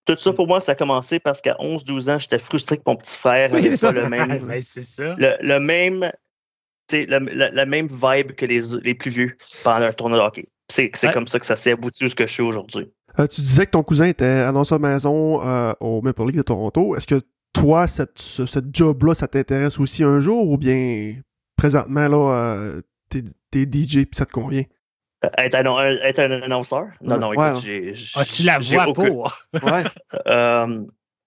Tout ça pour moi, ça a commencé parce qu'à 11-12 ans, j'étais frustré que mon petit frère n'avait pas le même, Le, même, la, même vibe que les, les plus vieux pendant un tournoi de hockey. C'est comme ça que ça s'est abouti où ce que je suis aujourd'hui. Euh, tu disais que ton cousin était annonceur maison euh, au Maple League de Toronto. Est-ce que toi, cette, ce, job-là, ça t'intéresse aussi un jour ou bien présentement, là, euh, t'es, DJ puis ça te convient? Euh, être un, être un annonceur? Non, non, écoute, j'ai, Ah, tu la vois pour? ouais. euh,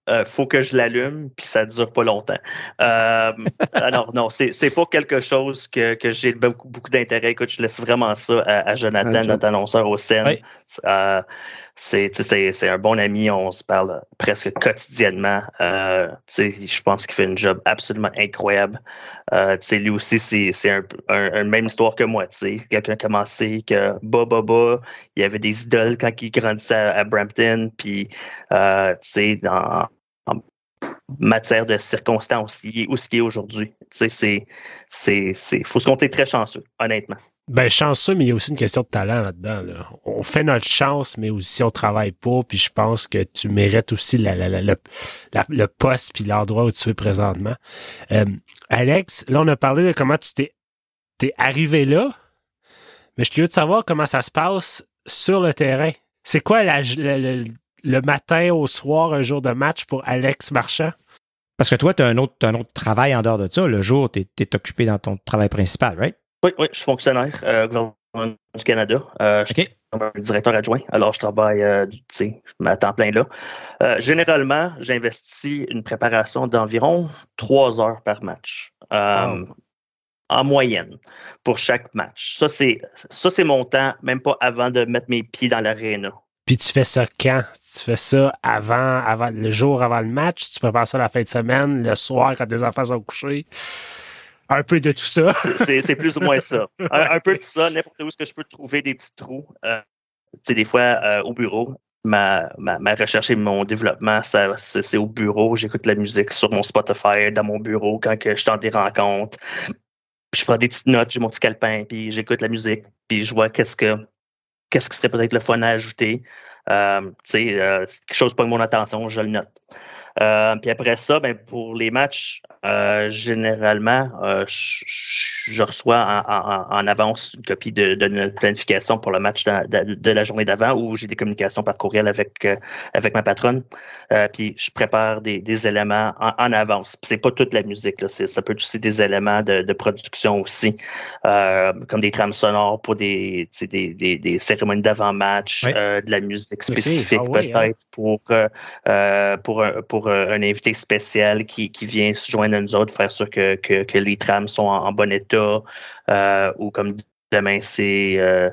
euh, faut que je l'allume, puis ça dure pas longtemps. Euh, alors, non, c'est, c'est pas quelque chose que, que j'ai beaucoup, beaucoup d'intérêt. Écoute, je laisse vraiment ça à, Jonathan, notre annonceur au scène. Euh, c'est, c'est, un bon ami, on se parle presque quotidiennement. Euh, je pense qu'il fait une job absolument incroyable. Euh, lui aussi, c'est, c'est un, un, même histoire que moi. Quelqu'un a commencé que bah, bah, bah, il y avait des idoles quand il grandissait à, Brampton, puis euh, dans en matière de circonstances, où ce qui est aujourd'hui. C'est, faut se compter très chanceux, honnêtement. Ben, chanceux, mais il y a aussi une question de talent là-dedans. On fait notre chance, mais aussi on travaille pas. Puis je pense que tu mérites aussi la, la, la, le poste puis l'endroit où tu es présentement. Euh, Alex, là, on a parlé de comment tu t'es es arrivé là. Mais je suis curieux de savoir comment ça se passe sur le terrain. C'est quoi le, le, matin au soir, un jour de match pour Alex Marchand? Parce que toi, tu as un autre, un autre travail en dehors de ça. Le jour, tu es, occupé dans ton travail principal, right? Oui, oui, je suis fonctionnaire euh, gouvernement du Canada. Euh, je suis un directeur adjoint, alors je travaille euh, à temps plein là. Euh, généralement, j'investis une préparation d'environ trois heures par match. Euh, en moyenne pour chaque match. Ça, c'est ça, c'est mon temps, même pas avant de mettre mes pieds dans l'aréna. Puis tu fais ça quand? Tu fais ça avant, avant le jour avant le match? Tu prépares ça la fin de semaine, le soir quand tes enfants sont couchés? un peu de tout ça. c'est plus ou moins ça. Un, peu de ça, n'importe où est-ce que je peux trouver des petits trous. Euh, des fois, euh, au bureau, ma, ma, ma, recherche et mon développement, c'est au bureau. J'écoute la musique sur mon Spotify, dans mon bureau, quand que je suis dans des rencontres. je prends des petites notes, j'ai mon petit calepin, puis j'écoute la musique, puis je vois qu'est-ce que qu'est-ce qui serait peut-être le fun à ajouter. Euh, euh, quelque chose pas mon attention, je le note. Euh, puis après ça, ben, pour les matchs, euh, généralement, euh, je, reçois en, avance une copie de, notre planification pour le match de, la journée d'avant où j'ai des communications par courriel avec, avec ma patronne. puis je prépare des, éléments en, avance. C'est pas toute la musique, là, ça peut être aussi des éléments de, production aussi, comme des trames sonores pour des, des, des, cérémonies d'avant-match, de la musique spécifique ah hein. peut-être pour, pour, pour euh, un invité spécial qui, vient se joindre à nous autres, faire sûr que, que, les trames sont en, bon état, euh, ou comme demain, c'est euh,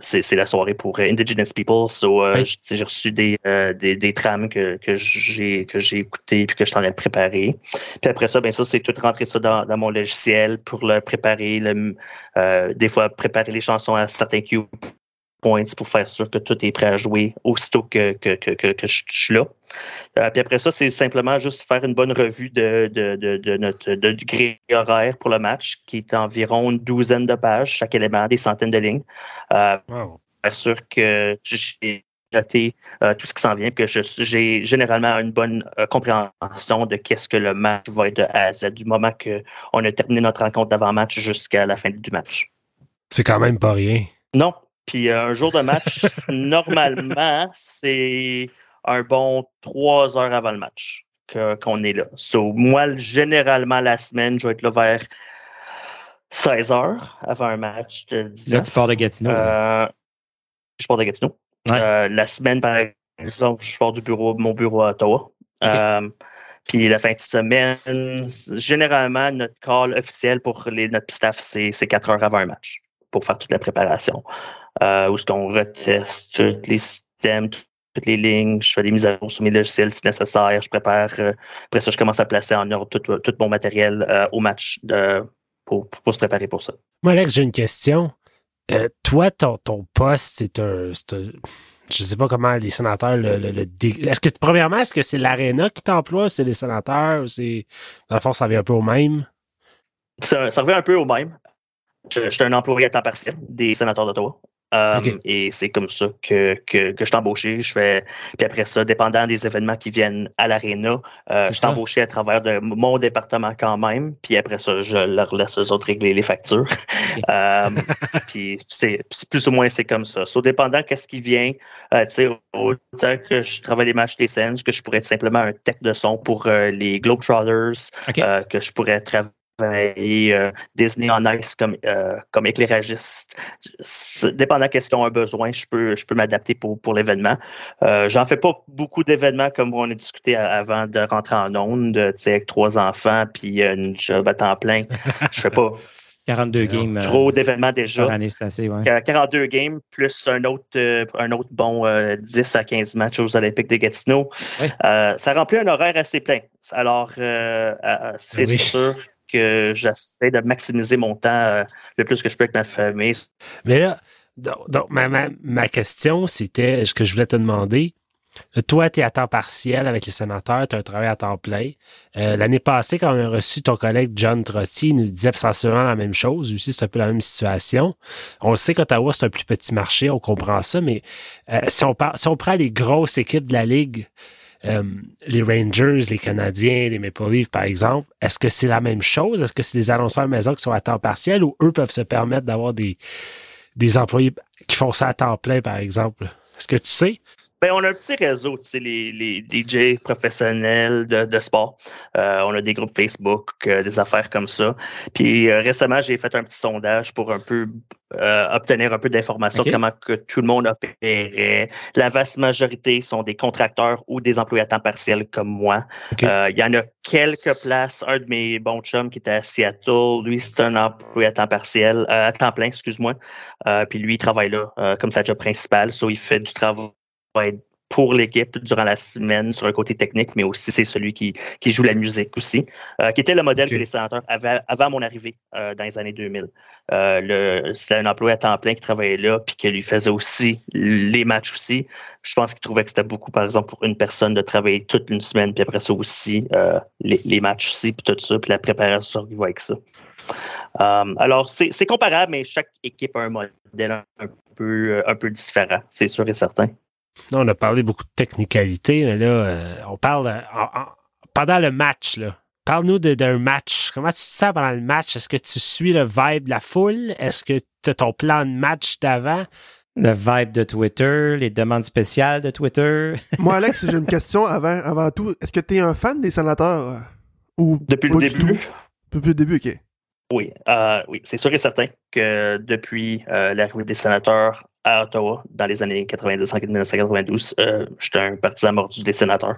c'est la soirée pour Indigenous People. So, j'ai reçu des, des, des, trames que, que j'ai que j'ai écoutées puis que je suis en train de préparer. Puis après ça, ben ça, c'est tout rentrer ça dans, dans, mon logiciel pour le préparer, le, des fois préparer les chansons à certains cues points pour faire sûr que tout est prêt à jouer aussitôt que, que, que, que, je suis là. Euh, puis après ça, c'est simplement juste faire une bonne revue de, de, de, de notre de, grille horaire pour le match, qui est environ une douzaine de pages, chaque élément, des centaines de lignes. Euh, Faire sûr que j'ai noté euh, tout ce qui s'en vient, que j'ai généralement une bonne euh, compréhension de qu'est-ce que le match va être de A à Z, du moment qu'on a terminé notre rencontre d'avant-match jusqu'à la fin du match. C'est quand même pas rien. Non, puis euh, un jour de match, normalement, c'est un bon trois heures avant le match qu'on est là. So, moi, généralement, la semaine, je vais être là vers 16 heures avant un match de 19. Là, tu pars de Gatineau. Euh, je pars de Gatineau. Ouais. Euh, la semaine, par exemple, je pars du bureau, mon bureau à Ottawa. Euh, puis la fin de semaine, généralement, notre call officiel pour les, notre staff, c'est c'est 4 heures avant un match pour faire toute la préparation. Euh, où est-ce qu'on reteste tous les systèmes, toutes les lignes, je fais des mises à jour sur mes logiciels si nécessaire, je prépare. euh, après ça, je commence à placer en ordre tout, tout mon matériel euh, au match de, pour, pour se préparer pour ça. Moi, Alex, j'ai une question. Euh, toi, ton, ton poste, c'est un, un- Je sais pas comment les sénateurs le. le, Est-ce que, premièrement, est-ce que c'est l'Arena qui t'emploie, c'est les sénateurs, ou c'est. Dans le fond, ça vient un peu au même? Ça, ça revient un peu au même. Je, je suis un employé à temps partiel des sénateurs d'Ottawa. Euh. Et c'est comme ça que, que, que je suis embauché. Je fais, puis après ça, dépendant des événements qui viennent à l'aréna, euh, je suis embauché à travers de mon département quand même. Puis après ça, je leur laisse eux autres régler les factures. Euh, puis c'est plus ou moins c'est comme ça. So, dépendant qu'est-ce qui vient, euh, tu sais, autant que je travaille les matchs des Sens, que je pourrais être simplement un tech de son pour euh, les Globetrotters, que je pourrais travailler euh, Disney en Ice comme, euh, comme éclairagiste. Dépendant qu'est-ce qu'ils ont un besoin, je peux, je peux m'adapter pour, pour l'événement. Euh, J'en fais pas beaucoup d'événements comme on a discuté avant de rentrer en onde, avec trois enfants puis euh, une job à temps plein. Je fais pas 42 games euh, trop d'événements déjà. par année, c'est assez, ouais. Qu- 42 games plus un autre, un autre bon euh, 10 à 15 matchs aux Olympiques de Gatineau. Euh, ça remplit un horaire assez plein. Alors, euh, c'est Oui. sûr que j'essaie de maximiser mon temps euh, le plus que je peux avec ma famille. Mais là, donc, ma, ma, ma question, c'était ce que je voulais te demander. Toi, tu es à temps partiel avec les sénateurs, tu as un travail à temps plein. Euh, L'année passée, quand on a reçu ton collègue John Trottier, il nous disait essentiellement la même chose. Lui aussi, c'est un peu la même situation. On sait qu'Ottawa, c'est un plus petit marché, on comprend ça, mais euh, si, on par- si on prend les grosses équipes de la Ligue, euh, les Rangers, les Canadiens, les Maple Leafs, par exemple, est-ce que c'est la même chose? Est-ce que c'est des annonceurs maison qui sont à temps partiel ou eux peuvent se permettre d'avoir des, des employés qui font ça à temps plein, par exemple? Est-ce que tu sais? Ben, on a un petit réseau, tu sais, les, les DJ professionnels de, de sport. Euh, on a des groupes Facebook, euh, des affaires comme ça. Puis euh, récemment, j'ai fait un petit sondage pour un peu euh, obtenir un peu d'informations Ok. comment que tout le monde opérait. La vaste majorité sont des contracteurs ou des employés à temps partiel comme moi. Euh, Il y en a quelques places. Un de mes bons chums qui était à Seattle, lui, c'est un employé à temps partiel, euh, à temps plein, excuse-moi. Euh, puis lui, il travaille là euh, comme sa job principale. So, il fait du travail pour l'équipe durant la semaine sur un côté technique, mais aussi c'est celui qui, qui joue la musique aussi, euh, qui était le modèle Ok. que les sénateurs avaient avant mon arrivée euh, dans les années 2000. Euh, le- C'était un employé à temps plein qui travaillait là, puis qui lui faisait aussi les matchs aussi. Je pense qu'il trouvait que c'était beaucoup, par exemple, pour une personne de travailler toute une semaine, puis après ça aussi, les, les matchs aussi, puis tout ça, puis la préparation qui va avec ça. Alors, c'est comparable, mais chaque équipe a un modèle un peu, un peu différent, c'est sûr et certain. Là, on a parlé beaucoup de technicalité, mais là, euh, on parle euh, en- en- pendant le match. là. Parle-nous de- d'un match. Comment tu te sens pendant le match? Est-ce que tu suis le vibe de la foule? Est-ce que tu as ton plan de match d'avant? Le vibe de Twitter, les demandes spéciales de Twitter. Moi, Alex, j'ai une question avant, avant tout. Est-ce que tu es un fan des sénateurs? euh, Ou Depuis le début, tout? Depuis le début, ok. oui, euh, oui c'est sûr et certain que depuis euh, l'arrivée des sénateurs à Ottawa dans les années 90 en 1992, euh, j'étais un partisan mordu des sénateurs.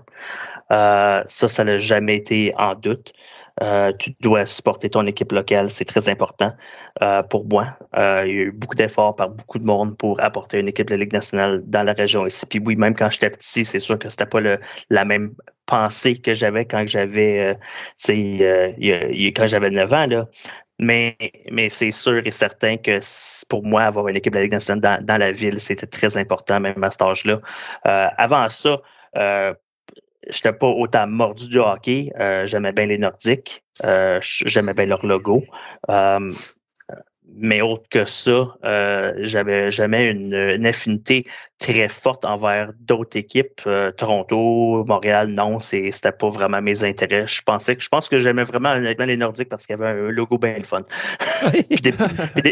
Euh, ça, ça n'a jamais été en doute. Euh, tu dois supporter ton équipe locale, c'est très important euh, pour moi. Euh, il y a eu beaucoup d'efforts par beaucoup de monde pour apporter une équipe de la Ligue nationale dans la région ici. Puis oui, même quand j'étais petit, c'est sûr que c'était pas le, la même pensée que j'avais quand j'avais, quand j'avais 9 ans là. Mais, mais c'est sûr et certain que pour moi, avoir une équipe de la Ligue nationale dans, dans la ville, c'était très important, même à cet âge-là. Euh, avant ça, euh, j'étais pas autant mordu du hockey. Euh, j'aimais bien les Nordiques. Euh, j'aimais bien leur logo. Mais autre que ça, euh, j'avais jamais une, une, affinité très forte envers d'autres équipes. Euh, Toronto, Montréal, non, c'était pas vraiment mes intérêts. Je pensais que je pense que j'aimais vraiment les Nordiques parce qu'il y avait un logo bien le fun. puis, des,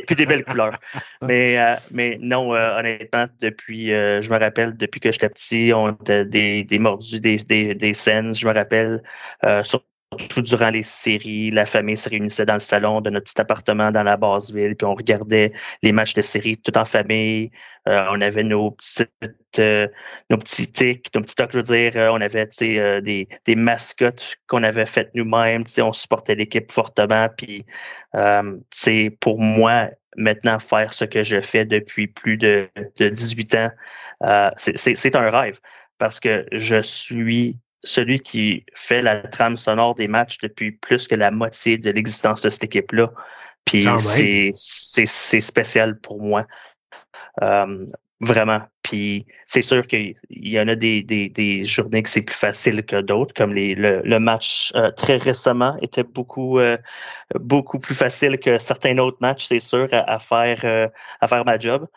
puis, des, belles couleurs. Mais, euh, mais non, honnêtement, depuis je me rappelle, depuis que j'étais petit, on était des, des mordus, des scènes. Je me rappelle sur Surtout durant les séries, la famille se réunissait dans le salon de notre petit appartement dans la basse ville, puis on regardait les matchs de séries tout en famille. Euh, on avait euh, nos petits tics, nos petits tocs, je veux dire. Euh, on avait des, mascottes qu'on avait faites nous-mêmes. On supportait l'équipe fortement. Puis pour moi maintenant faire ce que je fais depuis plus de 18 ans. c'est un rêve parce que je suis celui qui fait la trame sonore des matchs depuis plus que la moitié de l'existence de cette équipe-là. Puis c'est spécial pour moi. Euh, vraiment. Puis c'est sûr qu'il y en a des, des, des journées que c'est plus facile que d'autres, comme les, le, le match euh, très récemment était beaucoup, euh, beaucoup plus facile que certains autres matchs, c'est sûr, à, faire, à faire ma job.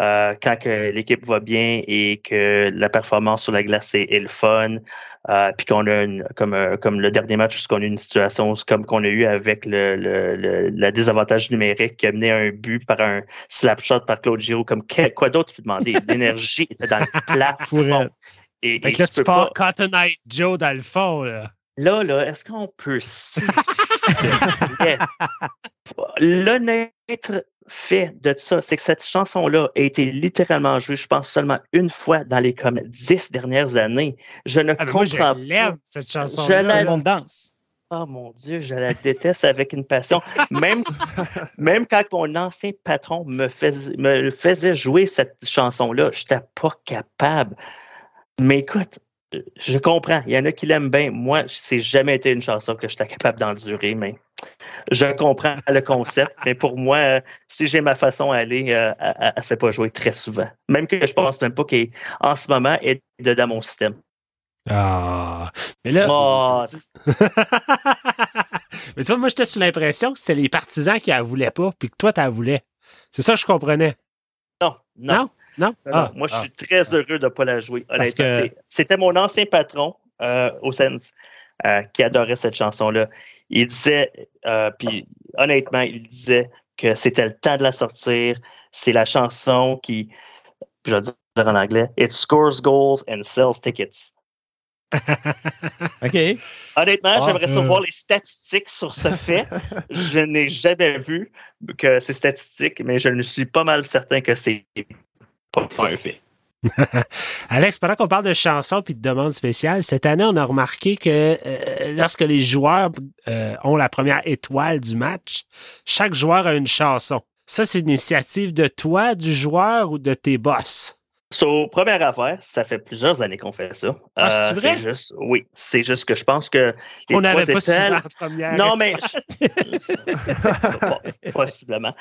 Euh, quand que l'équipe va bien et que la performance sur la glace est, le fun, euh, puis qu'on a une, comme, euh, comme le dernier match, qu'on a une situation comme qu'on a eu avec le, le, le, désavantage numérique qui a mené un but par un slap shot par Claude Giroux, comme quoi d'autre tu peux demander? L'énergie était dans le plafond. Et, et là, tu, pars Cotton Eye Joe dans le fond. Là, là, là est-ce qu'on peut... L'honnête fait de ça, c'est que cette chanson-là a été littéralement jouée, je pense, seulement une fois dans les comme dix dernières années. Je ne ah, comprends moi, je pas. cette chanson-là. Je la danse. Oh mon Dieu, je la déteste avec une passion. Même, même quand mon ancien patron me faisait, me faisait jouer cette chanson-là, je n'étais pas capable. Mais écoute, je comprends. Il y en a qui l'aiment bien. Moi, c'est jamais été une chanson que j'étais capable d'endurer, mais je comprends le concept. Mais pour moi, si j'ai ma façon à aller, euh, elle ne se fait pas jouer très souvent. Même que je pense même pas qu'en ce moment, elle est dans mon système. Ah, mais là. Oh. mais tu vois, moi, j'étais sous l'impression que c'était les partisans qui la voulaient pas, puis que toi, tu la voulais. C'est ça que je comprenais. Non, non. Non? Ah, moi, je suis ah. très heureux de ne pas la jouer, honnêtement. C'était mon ancien patron euh, au Sens euh, qui adorait cette chanson-là. Il disait, euh, puis honnêtement, il disait que c'était le temps de la sortir. C'est la chanson qui, je vais dire en anglais, It scores goals and sells tickets. OK. Honnêtement, ah, j'aimerais savoir les statistiques sur ce fait. je n'ai jamais vu que ces statistiques, mais je ne suis pas mal certain que c'est Alex, pendant qu'on parle de chansons et de demandes spéciales, cette année, on a remarqué que euh, lorsque les joueurs euh, ont la première étoile du match, chaque joueur a une chanson. Ça, c'est une initiative de toi, du joueur ou de tes boss? So, première affaire, ça fait plusieurs années qu'on fait ça. Ah, c'est euh, juste, oui, c'est juste que je pense que les On n'avait pas première. Non, mais possiblement.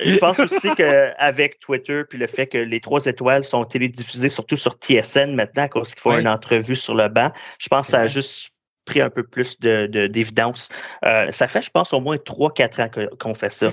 Je pense aussi qu'avec Twitter puis le fait que les trois étoiles sont télédiffusées surtout sur TSN maintenant à cause qu'il faut une entrevue sur le banc, je pense que ça a juste pris un peu plus d'évidence. De, euh, ça fait, je pense, au moins 3-4 ans qu'on fait ça.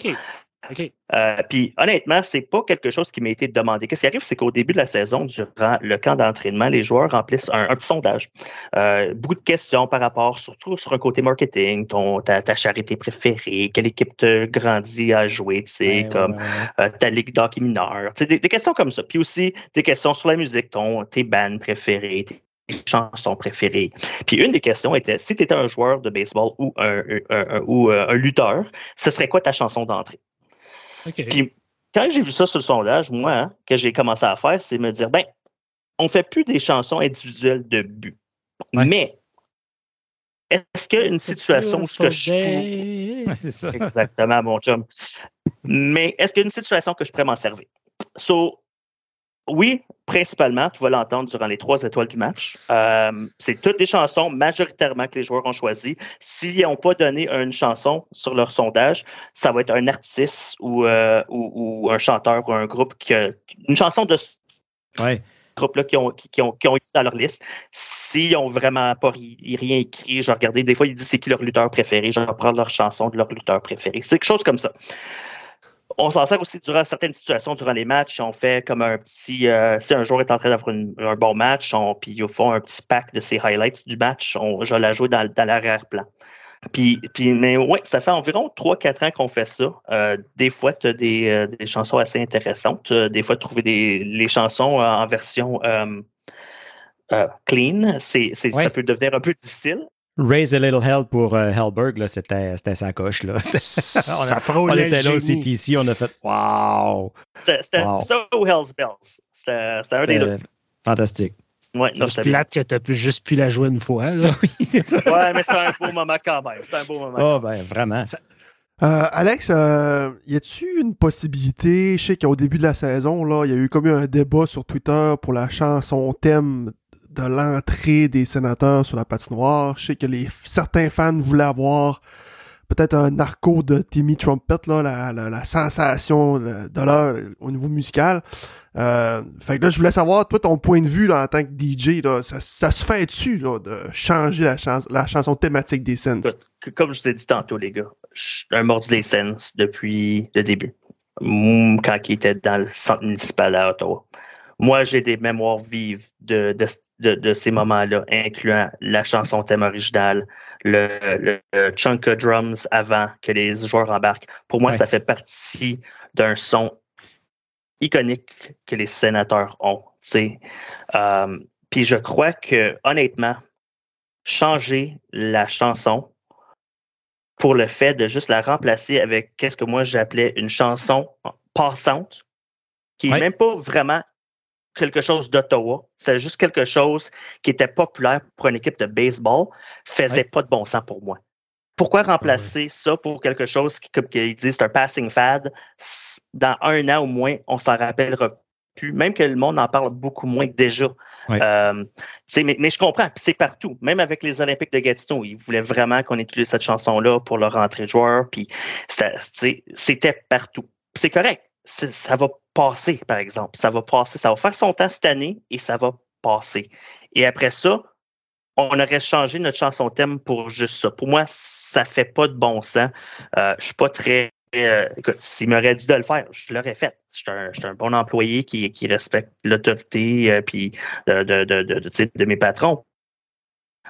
Euh, puis honnêtement, c'est pas quelque chose qui m'a été demandé. Qu'est-ce qui arrive, c'est qu'au début de la saison, durant le camp d'entraînement, les joueurs remplissent un, petit sondage. Euh, beaucoup de questions par rapport, surtout sur un côté marketing, ton, ta, charité préférée, quelle équipe te grandit à jouer, tu sais, comme euh, ta ligue d'hockey mineur. Des, des, questions comme ça. Puis aussi des questions sur la musique, ton, tes bands préférées, tes chansons préférées. Puis une des questions était si tu étais un joueur de baseball ou un, ou un lutteur, ce serait quoi ta chanson d'entrée? Puis quand j'ai vu ça sur le sondage, moi, hein, que j'ai commencé à faire, c'est me dire, ben, on fait plus des chansons individuelles de but. Mais est-ce qu'une situation où ce que je c'est ça. Exactement, mon chum. Mais est-ce qu'il y a une situation que je pourrais m'en servir? So, oui, principalement, tu vas l'entendre durant les trois étoiles du match. Euh, c'est toutes les chansons majoritairement que les joueurs ont choisies. S'ils n'ont pas donné une chanson sur leur sondage, ça va être un artiste ou, euh, ou, un chanteur ou un groupe qui a une chanson de ouais. groupe-là qui ont, qui, ont, qui ont été dans leur liste. S'ils n'ont vraiment pas rien écrit, je vais regarder, des fois, ils disent c'est qui leur lutteur préféré, je vais prendre leur chanson de leur lutteur préféré. C'est quelque chose comme ça on s'en sert aussi durant certaines situations, durant les matchs. On fait comme un petit. Euh, si un joueur est en train d'avoir un bon match, on, puis ils font un petit pack de ses highlights du match, on, je la joue dans, dans l'arrière-plan. Puis, puis, mais ouais, ça fait environ 3-4 ans qu'on fait ça. Euh, des fois, tu as des, euh, des, chansons assez intéressantes. Des fois, trouver des, les chansons en version clean, c'est, ça peut devenir un peu difficile. Raise a Little Hell pour euh, Hellberg, là, c'était, c'était sa coche. Là. ça on, on était là au CTC, on a fait Wow! C'était wow. So Hell's Bells? C'était, c'était un des deux. Fantastique. Ouais, c'est plate que tu as juste pu la jouer une fois. Là. oui, c'est ça. Ouais, mais c'était un beau moment quand même. C'était un beau moment. Oh, ben, vraiment. Euh, Alex, euh, y a-tu une possibilité, je sais qu'au début de la saison, là, il y a eu comme un débat sur Twitter pour la chanson thème de l'entrée des sénateurs sur la patinoire. Je sais que les certains fans voulaient avoir peut-être un narco de Timmy Trumpet, là, la, sensation de l'heure au niveau musical. Euh, fait que là, je voulais savoir, toi, ton point de vue en tant que DJ, ça, se fait-tu de changer la, la chanson thématique des scènes? Comme je vous ai dit tantôt, les gars, je suis un mordu des scènes depuis le début. Quand il était dans le centre municipal à Ottawa. Moi, j'ai des mémoires vives de, de, de, ces moments-là, incluant la chanson thème originale, le, chunk of drums avant que les joueurs embarquent. Pour moi, ça fait partie d'un son iconique que les sénateurs ont. Euh, puis je crois que, honnêtement, changer la chanson pour le fait de juste la remplacer avec qu'est-ce que moi j'appelais une chanson passante, qui n'est même pas vraiment quelque chose d'Ottawa. C'était juste quelque chose qui était populaire pour une équipe de baseball, faisait pas de bon sens pour moi. Pourquoi remplacer ça pour quelque chose qui, comme ils disent, c'est un passing fad? Dans un an au moins, on s'en rappellera plus. Même que le monde en parle beaucoup moins que déjà. Euh, mais, mais, je comprends, c'est partout. Même avec les Olympiques de Gatineau, ils voulaient vraiment qu'on utilise cette chanson-là pour leur rentrée de joueur. Puis c'était partout. C'est correct ça va passer, par exemple. Ça va passer, ça va faire son temps cette année et ça va passer. Et après ça, on aurait changé notre chanson thème pour juste ça. Pour moi, ça fait pas de bon sens. Euh, je suis pas très. Euh, écoute, s'il m'aurait dit de le faire, je l'aurais fait. Je suis un, bon employé qui, qui respecte l'autorité euh, puis de, de, de, de, mes patrons.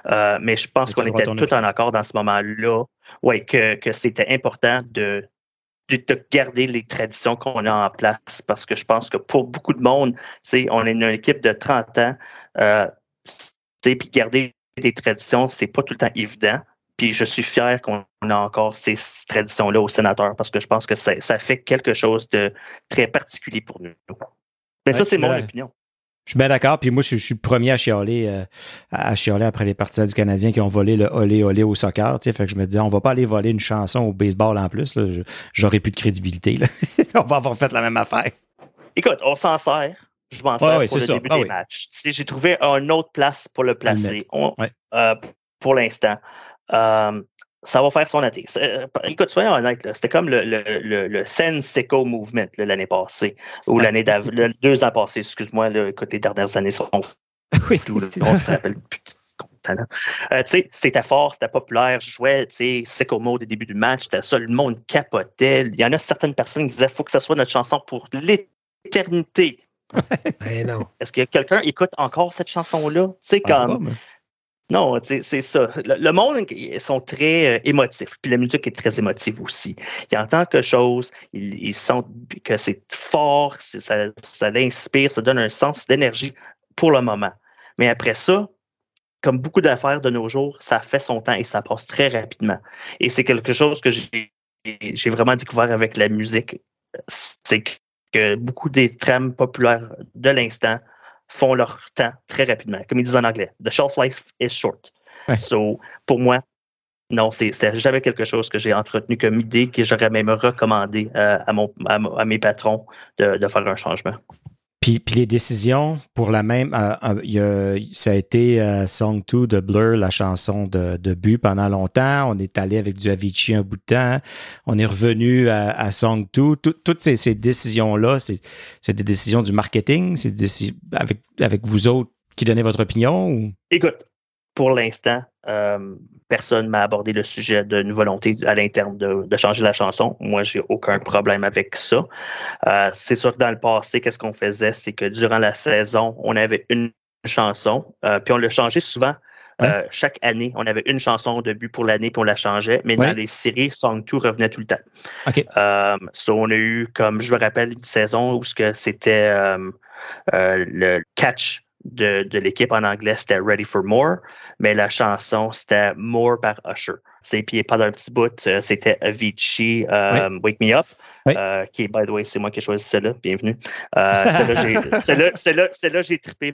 Euh, mais je pense qu'on était tous en accord dans ce moment-là. Oui, que, que c'était important de, de garder les traditions qu'on a en place parce que je pense que pour beaucoup de monde, on est une équipe de 30 ans, euh, puis garder des traditions, c'est pas tout le temps évident. Puis je suis fier qu'on a encore ces traditions-là au sénateur parce que je pense que ça, ça, fait quelque chose de très particulier pour nous. Mais ça, c'est mon opinion. Je suis bien d'accord. Puis moi, je, suis le premier à chialer, euh, à chialer après les partisans du Canadien qui ont volé le olé olé au soccer. Fait que je me disais, on va pas aller voler une chanson au baseball en plus. J'aurais plus de crédibilité. on va avoir fait la même affaire. Écoute, on s'en sert. Je m'en sers pour le début ah des matchs. J'ai trouvé une autre place pour le placer euh, pour l'instant. Euh, ça va faire son été. Euh, écoute, soyons honnêtes, c'était comme le, le, le, le Senseco Movement l'année passée, ou l'année d'avant, deux ans passés, excuse-moi, écoute, les dernières années sont oui, tout, on se rappelle plus. Euh, c'était fort, c'était populaire. Je jouais, tu sais, Mode au début du match, c'était ça, le monde capotait. Il y en a certaines personnes qui disaient, faut que ce soit notre chanson pour l'éternité. non. Est-ce que quelqu'un écoute encore cette chanson-là? Tu sais, comme. Non, c'est ça. Le, monde, ils sont très euh, émotifs. Puis la musique est très émotive aussi. Ils entendent quelque chose, ils, sentent que c'est fort, ça, ça l'inspire, ça donne un sens d'énergie pour le moment. Mais après ça, comme beaucoup d'affaires de nos jours, ça fait son temps et ça passe très rapidement. Et c'est quelque chose que j'ai vraiment découvert avec la musique. C'est que beaucoup des trames populaires de l'instant font leur temps très rapidement. Comme ils disent en anglais, the shelf life is short. So, pour moi, non, c'est jamais quelque chose que j'ai entretenu comme idée que j'aurais même recommandé euh, à, mon, à, mes patrons de, de, faire un changement. Puis, les décisions pour la même, euh, euh, ça a été Song 2 de Blur, la chanson de, de but pendant longtemps. On est allé avec du Avicii un bout de temps. On est revenu à, Song 2. toutes ces, décisions-là, c'est des décisions du marketing. C'est avec, avec vous autres qui donnez votre opinion? Ou? Écoute, pour l'instant, euh, personne m'a abordé le sujet d'une volonté à l'interne de, de, changer la chanson. Moi, j'ai aucun problème avec ça. Euh, c'est sûr que dans le passé, qu'est-ce qu'on faisait, c'est que durant la saison, on avait une chanson, euh, puis on l'a changé souvent. Ouais. Euh, chaque année, on avait une chanson au début pour l'année, puis on la changeait. Mais Ouais. dans les séries, Song 2 revenait tout le temps. OK. So, on a eu, comme je me rappelle, une saison où c'était le catch de, de l'équipe en anglais, c'était Ready for More, mais la chanson, c'était More par Usher. C'est puis pendant un petit bout, euh, c'était Avicii, euh, Wake Me Up, Oui. euh, qui by the way, c'est moi qui ai choisi celle-là. Bienvenue. Euh, celle-là, j'ai- celle-là, celle-là, celle-là, j'ai trippé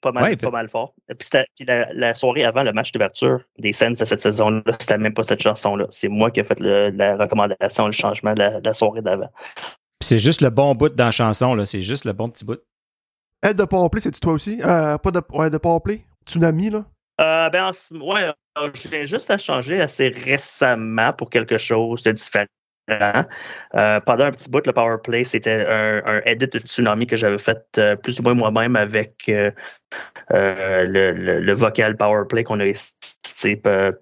pas mal, Ouais, pas mal fort. Et Puis, c'était- puis la, la soirée avant le match d'ouverture des scènes de cette saison-là, c'était même pas cette chanson-là. C'est moi qui ai fait le- la recommandation, le changement de la, de la soirée d'avant. C'est juste le bon bout dans la chanson, là. C'est juste le bon petit bout. Aide de Powerplay, c'est-tu toi aussi? Euh, pas de, ouais, de Powerplay? Tsunami, là? Euh, ben, ouais, euh, je viens juste à changer assez récemment pour quelque chose de différent. Pendant un petit bout, le Power Play, c'était un, edit de Tsunami que j'avais fait plus ou moins moi-même avec le, le- vocal Power Play qu'on a essayé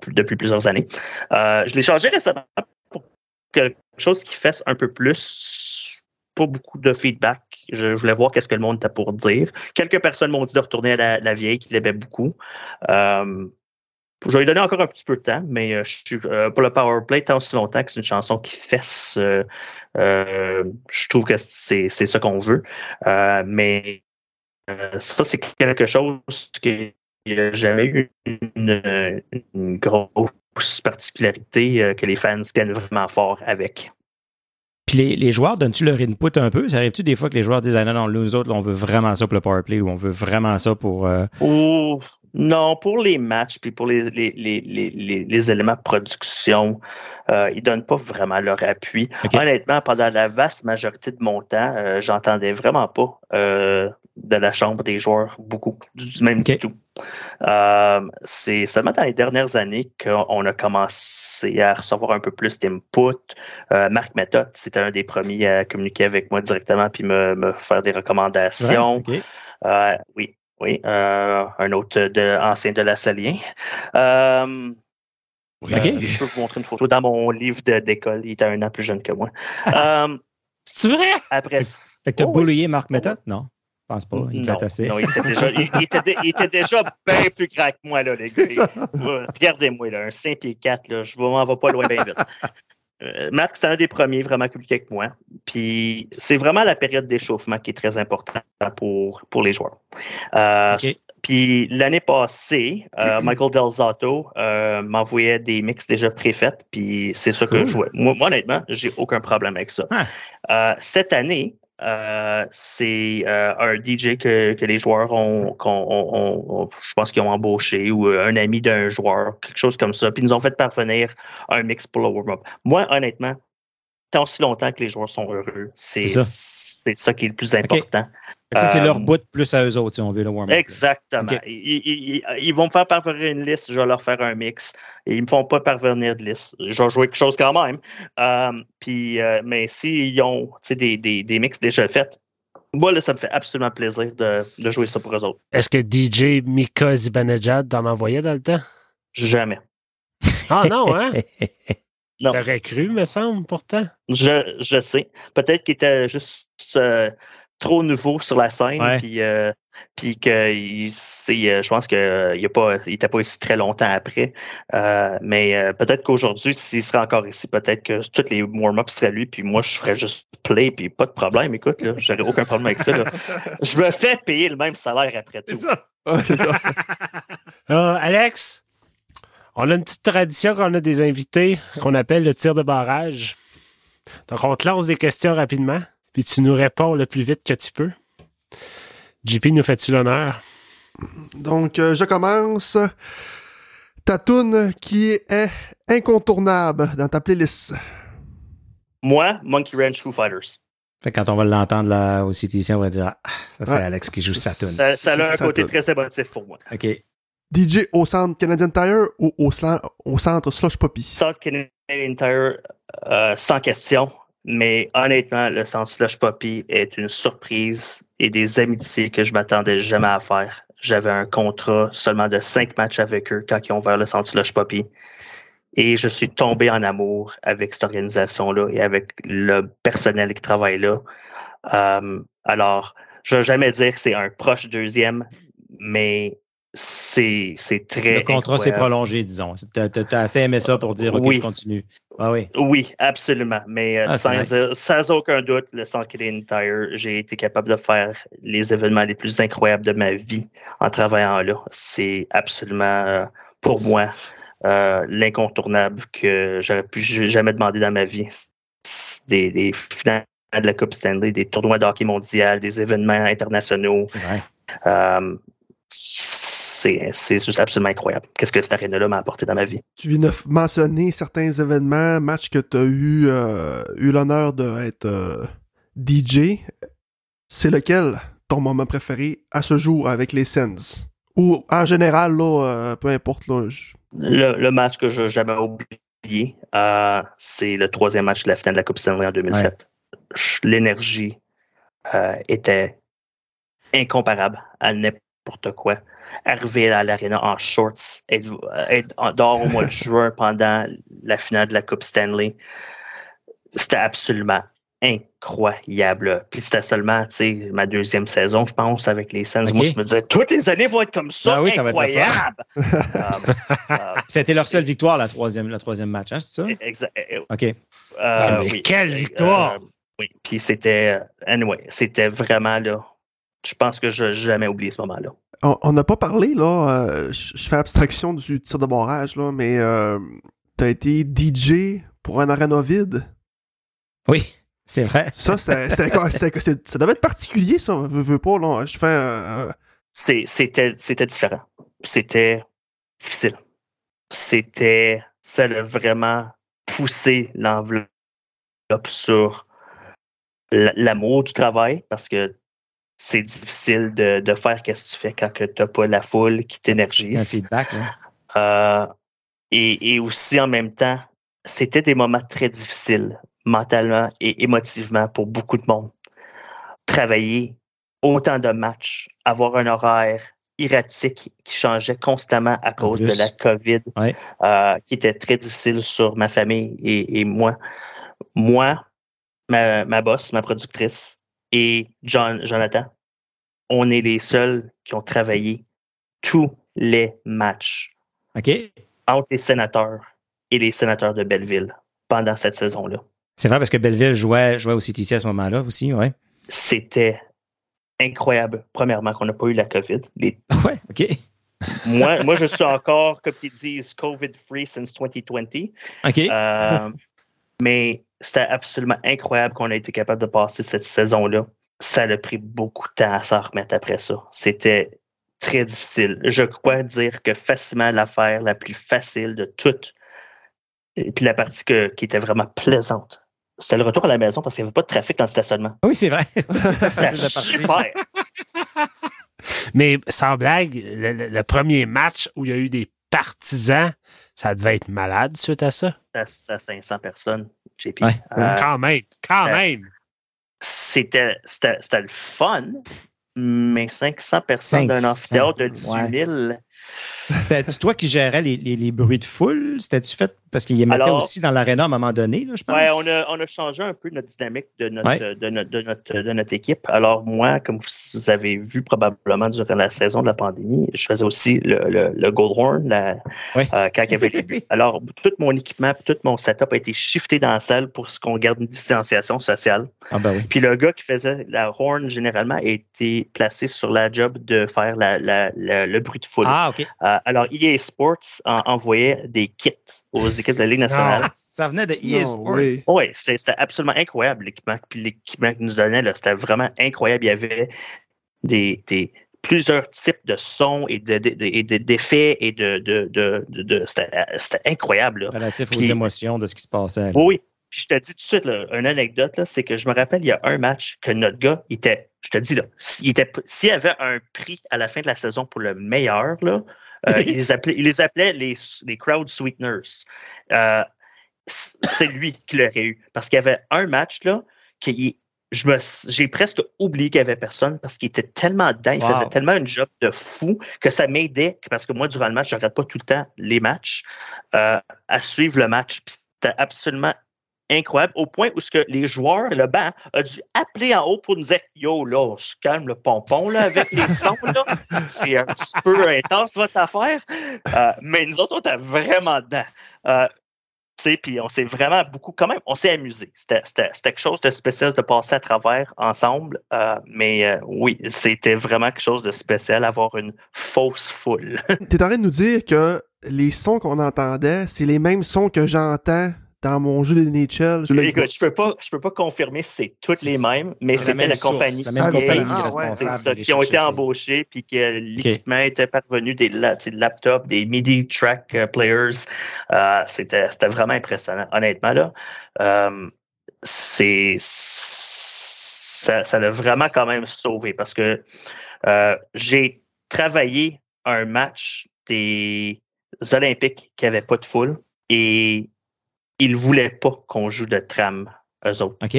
depuis plusieurs années. Je l'ai changé récemment pour quelque chose qui fasse un peu plus, pas beaucoup de feedback. Je, voulais voir qu'est-ce que le monde était pour dire. Quelques personnes m'ont dit de retourner à la, vieille, qui l'aimait beaucoup. Euh, je vais lui donner encore un petit peu de temps, mais euh, euh, pour le Powerplay, tant aussi longtemps que c'est une chanson qui fesse, je trouve que c'est ce qu'on veut. Mais ça, c'est quelque chose n'y a jamais eu une, une grosse particularité que les fans tiennent vraiment fort avec. Puis les, les joueurs, donnent-tu leur input un peu? Ça arrive-tu des fois que les joueurs disent Ah non, non, nous autres, là, on veut vraiment ça pour le powerplay ou on veut vraiment ça pour. euh, Ou- non, pour les matchs puis pour les, les, les, les, éléments de production, euh, ils donnent pas vraiment leur appui. Honnêtement, pendant la vaste majorité de mon temps, euh, j'entendais vraiment pas euh, de la chambre des joueurs beaucoup, du même Ok. du tout. Euh, c'est seulement dans les dernières années qu'on a commencé à recevoir un peu plus d'input. Euh, Marc Méthode, c'était un des premiers à communiquer avec moi directement puis me, me faire des recommandations. ouais. Euh, oui, oui. euh, un autre de, ancien de la Salien. Euh, euh, je peux vous montrer une photo dans mon livre de- d'école. Il était un an plus jeune que moi. Euh, C'est vrai? après, Fait que t'as Oh bullyé Marc Méthode? Non. Je pense pas. Il non, fait assez. non, il était déjà, il, il était, dé- il était déjà bien plus grand que moi, là, les gars. C'est Regardez-moi, là, un 5 pieds 4, là, je m'en vais pas loin bien vite. Euh, Marc, c'était un des premiers vraiment communiquer avec moi. Puis c'est vraiment la période d'échauffement qui est très importante pour, pour les joueurs. Euh. Puis l'année passée, euh, Michael Delzato euh, m'envoyait des mix déjà préfaits, puis c'est ça que je jouais. Moi, moi, honnêtement, j'ai aucun problème avec ça. Ah. Euh, cette année, euh, c'est euh, un DJ que, que les joueurs ont, qu'on- ont- je pense qu'ils ont embauché ou euh, un ami d'un joueur, quelque chose comme ça. Puis ils nous ont fait parvenir un mix pour le warm-up. Moi, honnêtement, tant aussi longtemps que les joueurs sont heureux, c'est C'est ça. c'est ça qui est le plus important. Ça, c'est Euh, leur bout plus à eux autres, si on veut le warm-up. Exactement. Ils, ils- ils- vont me faire parvenir une liste, je vais leur faire un mix. Et ils me font pas parvenir de liste. Je vais jouer quelque chose quand même. Euh, puis, euh, mais s'ils ont tu sais, des, des, des mix déjà faits, moi, là, ça me fait absolument plaisir de, de jouer ça pour eux autres. Est-ce que DJ Mika Zibanejad t'en envoyait dans le temps? Jamais. Ah non, hein? Non. J'aurais cru, me semble, pourtant. Je, je sais. Peut-être qu'il était juste euh, trop nouveau sur la scène. Ouais. Puis, euh, puis que il- c'est, euh, je pense qu'il n'était pas ici très longtemps après. Euh, mais euh, peut-être qu'aujourd'hui, s'il serait encore ici, peut-être que tous les warm-ups seraient lui. Puis moi, je ferais juste play. Puis pas de problème. Écoute, là, j'aurais aucun problème avec ça. là. Je me fais payer le même salaire après tout. C'est ça. Ah, Alex, on a une petite tradition qu'on a des invités qu'on appelle le tir de barrage. Donc, on te lance des questions rapidement, puis tu nous réponds le plus vite que tu peux. JP, nous fais-tu l'honneur? Donc, euh, je commence. Ta toune qui est incontournable dans ta playlist. Moi, Monkey Ranch Foo Fighters. Fait que quand on va l'entendre là, au CTC, on va dire Ah, ça c'est Ouais. Alex qui joue sa tune. Ça, ça a un côté très émotif pour moi. OK. DJ au centre Canadian Tire ou au centre Slush Poppy? Centre Canadian Tire, euh, sans question. Mais honnêtement, le Slush Poppy est une surprise et des amitiés que je m'attendais jamais à faire. J'avais un contrat seulement de cinq matchs avec eux quand ils ont ouvert le Slush Poppy. Et je suis tombé en amour avec cette organisation-là et avec le personnel qui travaille là. Euh, alors, je ne vais jamais dire que c'est un proche deuxième, mais c'est très. Le contrat s'est prolongé, disons. Tu as, assez aimé ça pour dire, OK, Oui. je continue. Ah oui. Oui, absolument. Mais euh, Ah, c'est sans, nice. sans aucun doute, le Canadian Tire, j'ai été capable de faire les événements les plus incroyables de ma vie en travaillant là. C'est absolument, euh, pour moi, euh, l'incontournable que j'aurais pu jamais demander dans ma vie. Des, des finales de la Coupe Stanley, des tournois de hockey mondial, des événements internationaux. Euh, c'est c'est juste absolument incroyable. Qu'est-ce que cette arène-là m'a apporté dans ma vie? Tu viens de mentionner certains événements, matchs que tu as eu, euh, eu l'honneur d'être euh, DJ. C'est lequel ton moment préféré à ce jour avec les Sens? Ou en général, là, euh, peu importe. Là, je- Le, le match que jamais oublié, euh, c'est le troisième match de la finale de la Coupe Stanley en 2007. Ch- L'énergie euh, était incomparable à n'importe quoi. Arriver à l'aréna en shorts, être, dehors au mois de juin pendant la finale de la Coupe Stanley, c'était absolument incroyable. Puis c'était seulement, tu sais, ma deuxième saison, je pense, avec les Sens. Moi, je me disais, toutes les années vont être comme ça, Ah oui, ça va être le fun. incroyable. Euh, euh, C'était leur seule victoire, la troisième, le troisième match, hein, c'est ça? Exa- euh, OK. euh, Ah, mais oui. quelle victoire! oui, puis c'était, anyway, c'était vraiment là. Je pense que je n'ai jamais oublié ce moment-là. On n'a pas parlé, là. euh, je fais abstraction du tir de barrage, là, mais euh, t'as été DJ pour un arena vide? Oui, c'est vrai. Ça, c'est- ça devait être particulier, ça. Veux, veux pas, là. Je fais C'est- C'était, c'était différent. C'était difficile. C'était, ça a vraiment poussé l'enveloppe sur l'amour du travail parce que c'est difficile de, de faire qu'est-ce que tu fais quand tu n'as pas la foule qui Un t'énergise. feedback, là. Euh, et, et aussi en même temps, c'était des moments très difficiles mentalement et émotivement pour beaucoup de monde. Travailler autant de matchs, avoir un horaire erratique qui changeait constamment à cause de la COVID, Ouais. euh, qui était très difficile sur ma famille et, et moi. Moi, ma, ma boss, ma productrice et John, Jonathan, on est les seuls qui ont travaillé tous les matchs entre les sénateurs et les sénateurs de Belleville pendant cette saison-là. C'est vrai parce que Belleville jouait, jouait au CTC à ce moment-là aussi, ouais. C'était incroyable, premièrement, qu'on n'a pas eu la COVID. Les- Ouais, OK. moi, moi, je suis encore, comme ils disent, COVID-free since 2020. OK. Euh, mais c'était absolument incroyable qu'on ait été capable de passer cette saison-là. Ça a pris beaucoup de temps à s'en remettre après ça. C'était très difficile. Je crois dire que facilement l'affaire la plus facile de toutes, et puis la partie que- qui était vraiment plaisante, c'était le retour à la maison parce qu'il n'y avait pas de trafic dans le stationnement. oui, c'est vrai. Super. Mais sans blague, le premier match où il y a eu des partisans, ça devait être malade suite à ça. C'était c'était 500 personnes, JP. Ouais. Euh, quand même, quand même. c'était c'était c'était le fun, mais 500 personnes d'un 500, amphithéâtre de 18 000. C'était-tu toi qui gérais les, les- les bruits de foule? C'était-tu fait parce qu'il y mettait aussi dans l'aréna à un moment donné, là, je pense? Ouais, on a, on a changé un peu notre dynamique de notre, Ouais. de, notre, de, notre, de notre équipe. Alors, moi, comme vous avez vu probablement durant la saison de la pandémie, je faisais aussi le, le, le Goldhorn la, Ouais. euh, quand il y avait les buts. Alors, tout mon équipement, tout mon setup a été shifté dans la salle pour ce qu'on garde une distanciation sociale. Ah ben oui. Puis le gars qui faisait la horn, généralement, a été placé sur la job de faire la, la- la- le bruit de foule. Ah, OK. Euh, alors, EA Sports en- envoyait des kits aux équipes de la Ligue nationale. Ah, ça venait de Non, Sports. oui. C'était absolument incroyable l'équipement. Puis l'équipement qu'ils nous donnait, là, c'était vraiment incroyable. Il y avait des, des- plusieurs types de sons et de- de- de- et de- d'effets et de. de, de, de- de- c'était c'était incroyable. là. Relatif aux émotions de ce qui se passait. là. Oui. Puis je te dis tout de suite, là, une anecdote, c'est que je me rappelle, il y a un match que notre gars, il était, je te dis, là, s'il était- s'il y avait un prix à la fin de la saison pour le meilleur, là, euh, il, les appelait, il les appelait les, les crowd sweeteners. Euh, c'est lui qui l'aurait eu. Parce qu'il y avait un match, là, qu'il je me, j'ai presque oublié qu'il y avait personne parce qu'il était tellement dedans, il Wow. faisait tellement un job de fou que ça m'aidait, parce que moi, durant le match, je regarde pas tout le temps les matchs, euh, à suivre le match. Puis C'était absolument incroyable, au point où ce que les joueurs, le banc, a dû appeler en haut pour nous dire Yo, là, on se calme le pompon là, avec les sons. Là. C'est un petit peu intense votre affaire. Euh, mais nous autres, on était vraiment dedans. Euh, puis on s'est vraiment beaucoup, quand même, on s'est amusé. C'était quelque chose de spécial de passer à travers ensemble. Euh, mais euh, oui, c'était vraiment quelque chose de spécial, avoir une fausse foule. T'es en train de nous dire que les sons qu'on entendait, c'est les mêmes sons que j'entends dans mon jeu de NHL. sur Écoute, je peux pas, je peux pas confirmer si c'est toutes les mêmes, mais la c'était même la compagnie la même compagnie ça, qui ont été embauchés, puis que l'équipement était parvenu des laptops, des MIDI track euh, players. Euh, c'était, c'était vraiment impressionnant, honnêtement. Là, Euh, c'est, ça, ça l'a vraiment quand même sauvé parce que euh, j'ai travaillé un match des Olympiques qui n'avaient pas de foule et ils ne voulaient pas qu'on joue de tram, eux autres OK?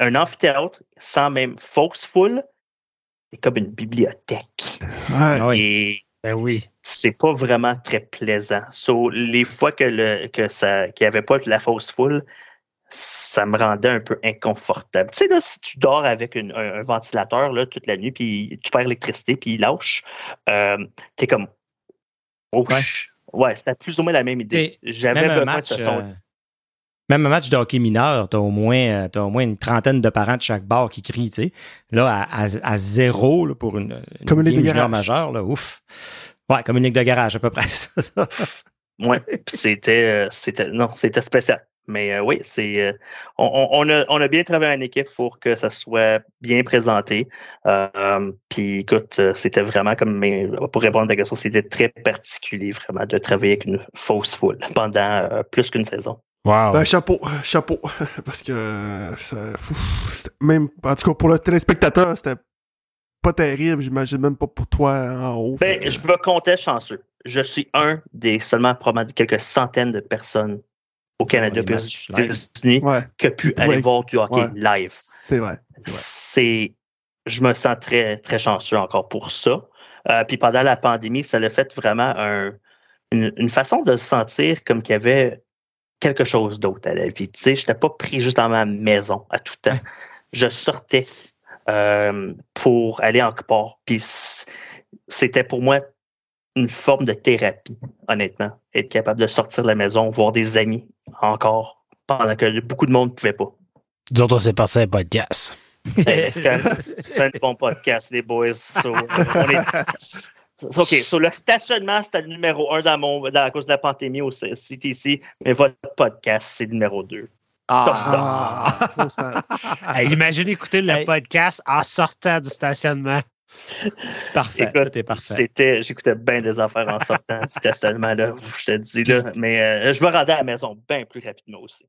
un amphithéâtre sans même fausse foule, c'est comme une bibliothèque. Ouais. Ah oui. Et Ben oui. c'est pas vraiment très plaisant. So, les fois que le que ça qu'il n'y avait pas de la fausse foule, ça me rendait un peu inconfortable. Tu sais, là, si tu dors avec une- un, un ventilateur là, toute la nuit, puis tu perds l'électricité, puis il lâche, euh, t'es comme. Oh, Ouais. Ouais, c'était plus ou moins la même idée. J'avais Même un, besoin match, de ce son. euh, même un match de hockey mineur, t'as au moins euh, t'as au moins une trentaine de parents de chaque bar qui crient, tu sais. Là, à, à- à zéro là, pour une, une Comme une ligue majeure, là, ouf. Ouais, comme une ligue de garage, à peu près. c'est ça. Ouais, c'était, euh, c'était, non, c'était spécial. Mais euh, oui, c'est, euh, on, a, on a bien travaillé en équipe pour que ça soit bien présenté. Euh, puis écoute, c'était vraiment comme, mais, pour répondre à ta question, c'était très particulier vraiment de travailler avec une fausse foule pendant euh, plus qu'une saison. Wow. Ben, chapeau, chapeau. Parce que ça, même, en tout cas, pour le téléspectateur, c'était pas terrible. J'imagine même pas pour toi en haut. Ben, je me comptais chanceux. Je suis un des seulement probablement quelques centaines de personnes au Canada et aux. États-Unis Ouais, a pu aller voir du hockey Ouais. live. c'est vrai. c'est je me sens très très chanceux encore pour ça. Euh, puis pendant la pandémie, ça l'a fait vraiment un- une, une façon de se sentir comme qu'il y avait quelque chose d'autre à la vie. Tu sais, je n'étais pas pris juste dans ma maison à tout temps. Je sortais euh, pour aller en part. Puis c'était pour moi une forme de thérapie, honnêtement. Être capable de sortir de la maison, voir des amis encore, pendant que beaucoup de monde ne pouvait pas. Nous autres, on s'est parti un podcast. Hey, C'est c'est un bon podcast, les boys. So, on est- OK, so le stationnement, c'était le numéro un dans mon, dans, à cause de la pandémie au CTC, mais votre podcast, c'est le numéro deux. Ah. Hey, imagine écouter le Hey. podcast en sortant du stationnement. Parfait. Écoute. C'était, j'écoutais bien des affaires en sortant du stationnement, là, je te dis, là. Mais euh, je me rendais à la maison bien plus rapidement aussi.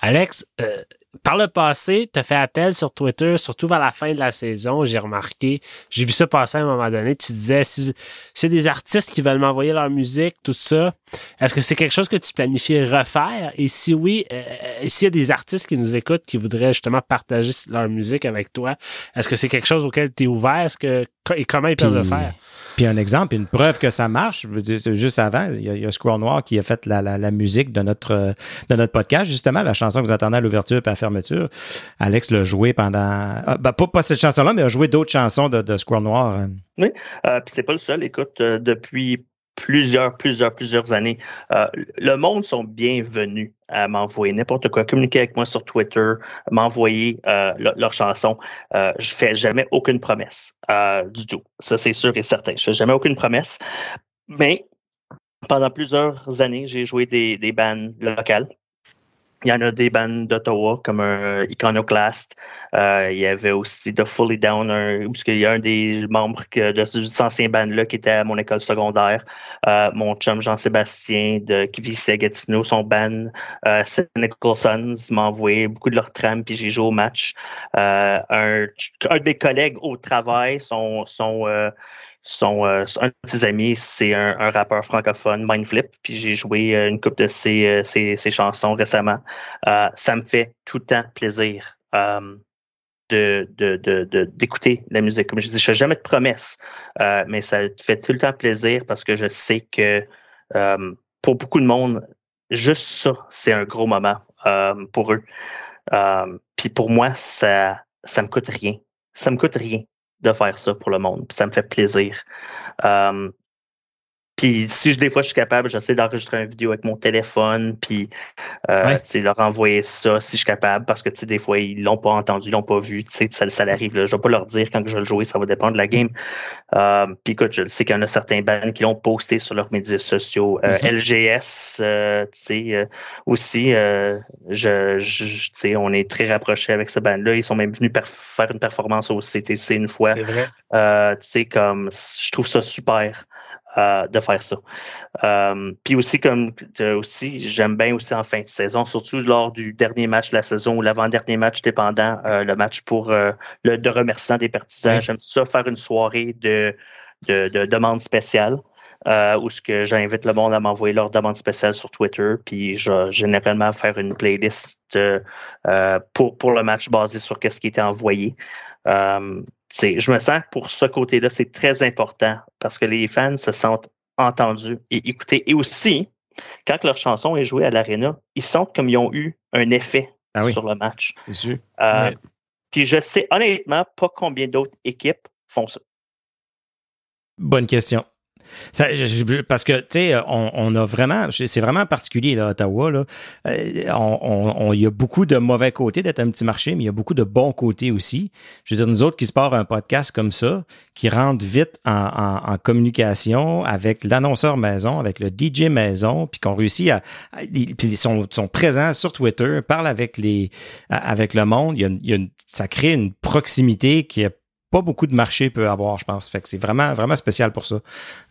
Alex, euh, par le passé, tu as fait appel sur Twitter, surtout vers la fin de la saison, j'ai remarqué, j'ai vu ça passer à un moment donné, tu disais, si c'est des artistes qui veulent m'envoyer leur musique, tout ça, est-ce que c'est quelque chose que tu planifies refaire? Et si oui, euh, s'il y a des artistes qui nous écoutent, qui voudraient justement partager leur musique avec toi, est-ce que c'est quelque chose auquel tu es ouvert? Est-ce que, et comment ils peuvent le faire? Puis un exemple, une preuve que ça marche, je juste avant, il y, a, il Squirrel Noir qui a fait la, la, la musique de notre, euh, de notre podcast, justement, la chanson que vous entendez à l'ouverture et à la fermeture. Alex l'a joué pendant... ah, ben, pas, pas cette chanson-là, mais a joué d'autres chansons de, de Squirrel Noir. Euh, puis c'est pas le seul. Écoute, euh, depuis plusieurs, plusieurs, plusieurs années, euh, le monde sont bienvenus à m'envoyer n'importe quoi, communiquer avec moi sur Twitter, m'envoyer euh, le- leurs chansons. Euh, je fais jamais aucune promesse euh, du tout. Ça, c'est sûr et certain. Je fais jamais aucune promesse. Mais pendant plusieurs années, j'ai joué des, des bands locales. Il y en a des bands d'Ottawa comme un Iconoclast. Euh, il y avait aussi The Fully Down, un, parce qu'il y a un des membres de cet ancien band-là qui était à mon école secondaire. Euh, mon chum Jean-Sébastien de qui vit à Gatineau, son band euh, Cynical Sons m'a envoyé beaucoup de leurs trams, puis j'ai joué au match. Euh, un, un de mes collègues au travail, son, son, euh, un de ses amis, c'est un, rappeur francophone, Mindflip, puis j'ai joué une coupe de ses, ses, chansons récemment. ça me fait tout le temps plaisir de, d'écouter la musique. Comme je dis, je fais jamais de promesses, euh, mais ça fait tout le temps plaisir parce que je sais que euh, pour beaucoup de monde, juste ça, c'est un gros moment euh, pour eux. Puis pour moi, ça ça me coûte rien. Ça me coûte rien de faire ça pour le monde. Ça me fait plaisir. Puis si je, des fois je suis capable, j'essaie d'enregistrer une vidéo avec mon téléphone, puis euh, leur envoyer ça si je suis capable, parce que des fois ils l'ont pas entendu, ils l'ont pas vu, ça, ça arrive. Là. Je vais pas leur dire quand je vais le jouer, ça va dépendre de la game. Euh, puis écoute, je sais qu'il y en a certains bands qui l'ont posté sur leurs médias sociaux. Euh, mm-hmm. LGS, euh, tu sais, aussi, je, je sais, on est très rapprochés avec ce band-là. Ils sont même venus faire une performance au CTC une fois. C'est vrai. tu sais, comme je trouve ça super. Euh, de faire ça. Euh, puis aussi, comme aussi, j'aime bien aussi en fin de saison, surtout lors du dernier match de la saison ou l'avant-dernier match, dépendant euh, le match pour le de remerciement des partisans. J'aime ça faire une soirée de, de, de demande spéciale. où ce que j'invite le monde à m'envoyer leur demande spéciale sur Twitter, puis je vais généralement faire une playlist pour, pour le match basé sur ce qui était envoyé je me sens que pour ce côté-là, c'est très important parce que les fans se sentent entendus et écoutés. Et aussi, quand leur chanson est jouée à l'aréna, ils sentent comme ils ont eu un effet ah sur le match. Euh, puis je sais honnêtement pas combien d'autres équipes font ça. Bonne question parce que, tu sais, on, a vraiment, c'est vraiment particulier, là, Ottawa, là. Euh, il y a beaucoup de mauvais côtés d'être un petit marché, mais il y a beaucoup de bons côtés aussi. Je veux dire, nous autres qui se part un podcast comme ça, qui rentre vite en, communication avec l'annonceur maison, avec le DJ maison, puis qu'on réussit à, puis sont, sont présents sur Twitter, parlent avec les, avec le monde. Il y a, ça crée une proximité qui est pas beaucoup de marché peut avoir, je pense. Fait que c'est vraiment, vraiment spécial pour ça.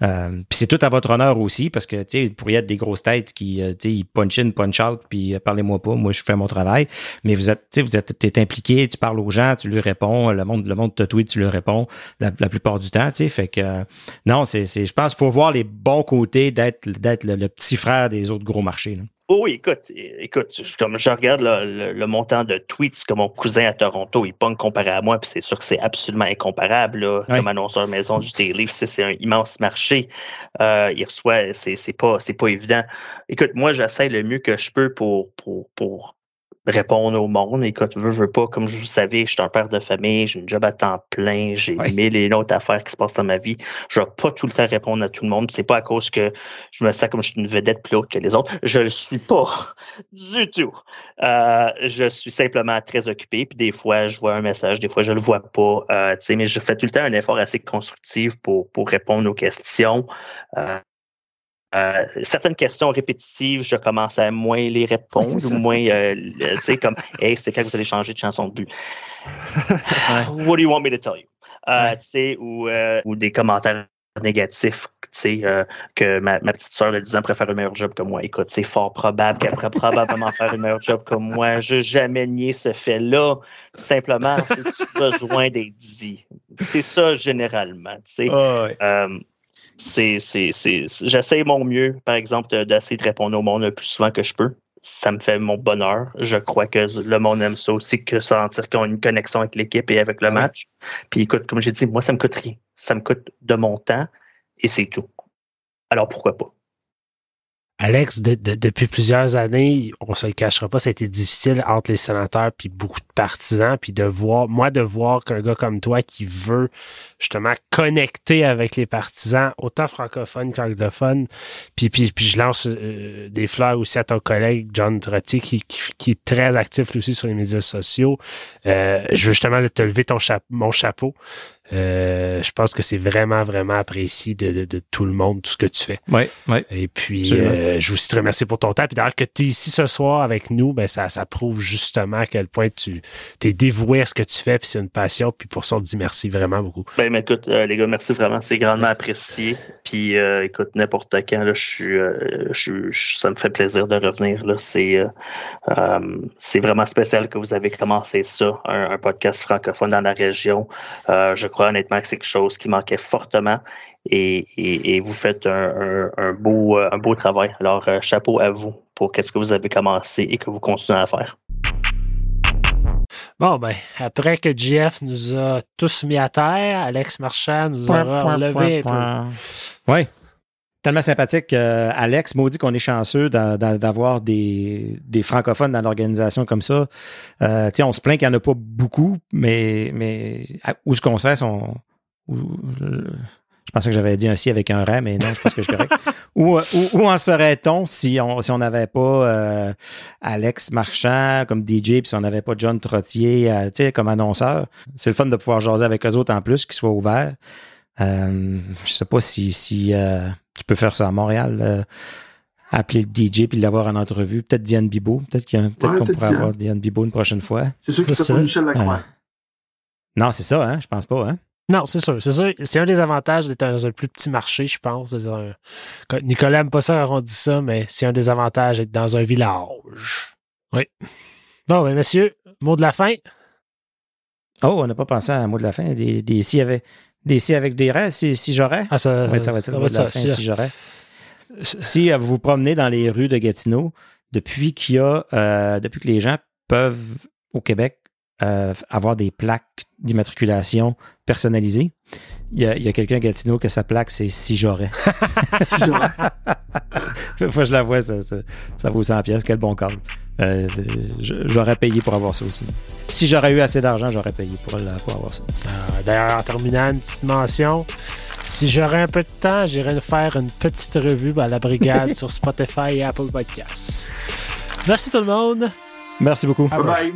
Euh, puis c'est tout à votre honneur aussi, parce que, tu sais, il pourrait y être des grosses têtes qui, euh, tu sais, ils punch in, punch out, puis euh, parlez-moi pas, moi, je fais mon travail. Mais vous êtes, tu sais, vous êtes, t'es impliqué, tu parles aux gens, tu lui réponds, le monde, le monde te tweet, tu lui réponds la, plupart du temps, tu sais. Fait que, non, c'est, c'est, je pense qu'il faut voir les bons côtés d'être, d'être le, petit frère des autres gros marchés, là. Oh oui, écoute, écoute, comme je regarde le, montant de tweets que mon cousin à Toronto, il pogne comparé à moi, puis c'est sûr que c'est absolument incomparable. Là, Comme annonceur maison du Daily, c'est un immense marché. Euh, il reçoit, c'est pas, c'est pas évident. Écoute, moi, j'essaie le mieux que je peux pour, pour, pour répondre au monde. Écoute, veux, veux pas, comme je vous savez, je suis un père de famille, j'ai une job à temps plein, j'ai mille et autres affaires qui se passent dans ma vie. Je vais pas tout le temps répondre à tout le monde. C'est pas à cause que je me sens comme je suis une vedette plus haute que les autres. Je le suis pas du tout. Euh, je suis simplement très occupé. Puis des fois, je vois un message, des fois, je le vois pas. Euh, mais je fais tout le temps un effort assez constructif pour, pour répondre aux questions. Euh, euh, certaines questions répétitives, je commence à moins les répondre, ou moins, euh, tu sais, comme, hey, c'est quand vous allez changer de chanson de but? What do you want me to tell you? Euh, tu sais, ou, ou des commentaires négatifs, tu sais, que ma, ma, petite soeur de 10 ans préfère un meilleur job que moi. Écoute, c'est fort probable qu'elle pourrait probablement faire un meilleur job que moi. Je n'ai jamais nié ce fait-là. Simplement, c'est besoin d'être dit? C'est ça, généralement, tu sais. Ah c'est, c'est, c'est, j'essaie mon mieux, par exemple, d'essayer de répondre au monde le plus souvent que je peux. Ça me fait mon bonheur. Je crois que le monde aime ça aussi, que sentir qu'on a une connexion avec l'équipe et avec le match. Puis écoute, comme j'ai dit, moi, ça me coûte rien. Ça me coûte de mon temps et c'est tout. Alors pourquoi pas? Alex, depuis plusieurs années, on se le cachera pas, ça a été difficile entre les sénateurs puis beaucoup de partisans, puis de voir, moi, de voir qu'un gars comme toi qui veut justement connecter avec les partisans, autant francophones qu'anglophones, puis, puis, puis je lance euh, des fleurs aussi à ton collègue John Trottier qui, qui, est très actif aussi sur les médias sociaux. Euh, je veux justement te lever ton mon chapeau. Euh, je pense que c'est vraiment, vraiment apprécié de, de, tout le monde, tout ce que tu fais. Oui, oui. Et puis, euh, je vous aussi te remercier pour ton temps. Puis d'ailleurs, que tu es ici ce soir avec nous, ben ça, ça prouve justement à quel point tu es dévoué à ce que tu fais, puis c'est une passion. Puis pour ça, on te dit merci vraiment beaucoup. Ben, mais écoute, euh, les gars, merci vraiment. C'est grandement apprécié. Puis écoute, n'importe quand, là, je suis, je, ça me fait plaisir de revenir. Là. C'est, c'est vraiment spécial que vous avez commencé ça, un, un podcast francophone dans la région. je crois honnêtement que c'est quelque chose qui manquait fortement et, vous faites un, beau, un beau travail. Alors, chapeau à vous pour qu'est-ce que vous avez commencé et que vous continuez à faire. Bon, ben, après que JF nous a tous mis à terre, Alex Marchand nous a relevé un peu. Oui. Tellement sympathique. Euh, Alex, maudit qu'on est chanceux d'avoir des, des, francophones dans l'organisation comme ça. Euh, on se plaint qu'il n'y en a pas beaucoup, mais, mais où je concerne, on, je pensais que j'avais dit un si avec un ré, mais non, je pense que je suis correct. où, où, en serait-on si on si on n'avait pas euh, Alex Marchand comme DJ, puis si on n'avait pas John Trottier euh, comme annonceur? C'est le fun de pouvoir jaser avec eux autres en plus, qu'ils soient ouverts. Euh, je sais pas si, si euh, tu peux faire ça à Montréal. appeler le DJ puis l'avoir en entrevue. Peut-être Diane Bibo. Peut-être qu'on pourrait avoir Diane Bibo une prochaine fois. C'est sûr que c'est pas Michel Lacroix. non, c'est ça, hein? Je pense pas, hein? Non, c'est sûr. C'est sûr. C'est un des avantages d'être dans un plus petit marché, je pense. Nicolas n'aime pas ça on dit ça, mais c'est un des avantages d'être dans un village. Oui. Bon, ben, messieurs, mot de la fin. Oh, on n'a pas pensé à un mot de la fin. Des, des si avec des si avec des rêves, si, si j'aurais. Ah, ça, ça va être mot de la fin, si, j'aurais. Si vous vous promenez dans les rues de Gatineau, depuis qu'il y a, euh, depuis que les gens peuvent au Québec euh, avoir des plaques d'immatriculation personnalisées. Il y a, quelqu'un à Gatineau que sa plaque, c'est si j'aurais. si j'aurais. Fois je la vois, ça, ça, vaut 100 pièces. Quel bon câble. Euh, j'aurais payé pour avoir ça aussi. Si j'aurais eu assez d'argent, j'aurais payé pour, pour avoir ça. Ah, d'ailleurs, en terminant, une petite mention. Si j'aurais un peu de temps, j'irais faire une petite revue à la brigade sur Spotify et Apple Podcasts. Merci tout le monde. Merci beaucoup. bye. bye.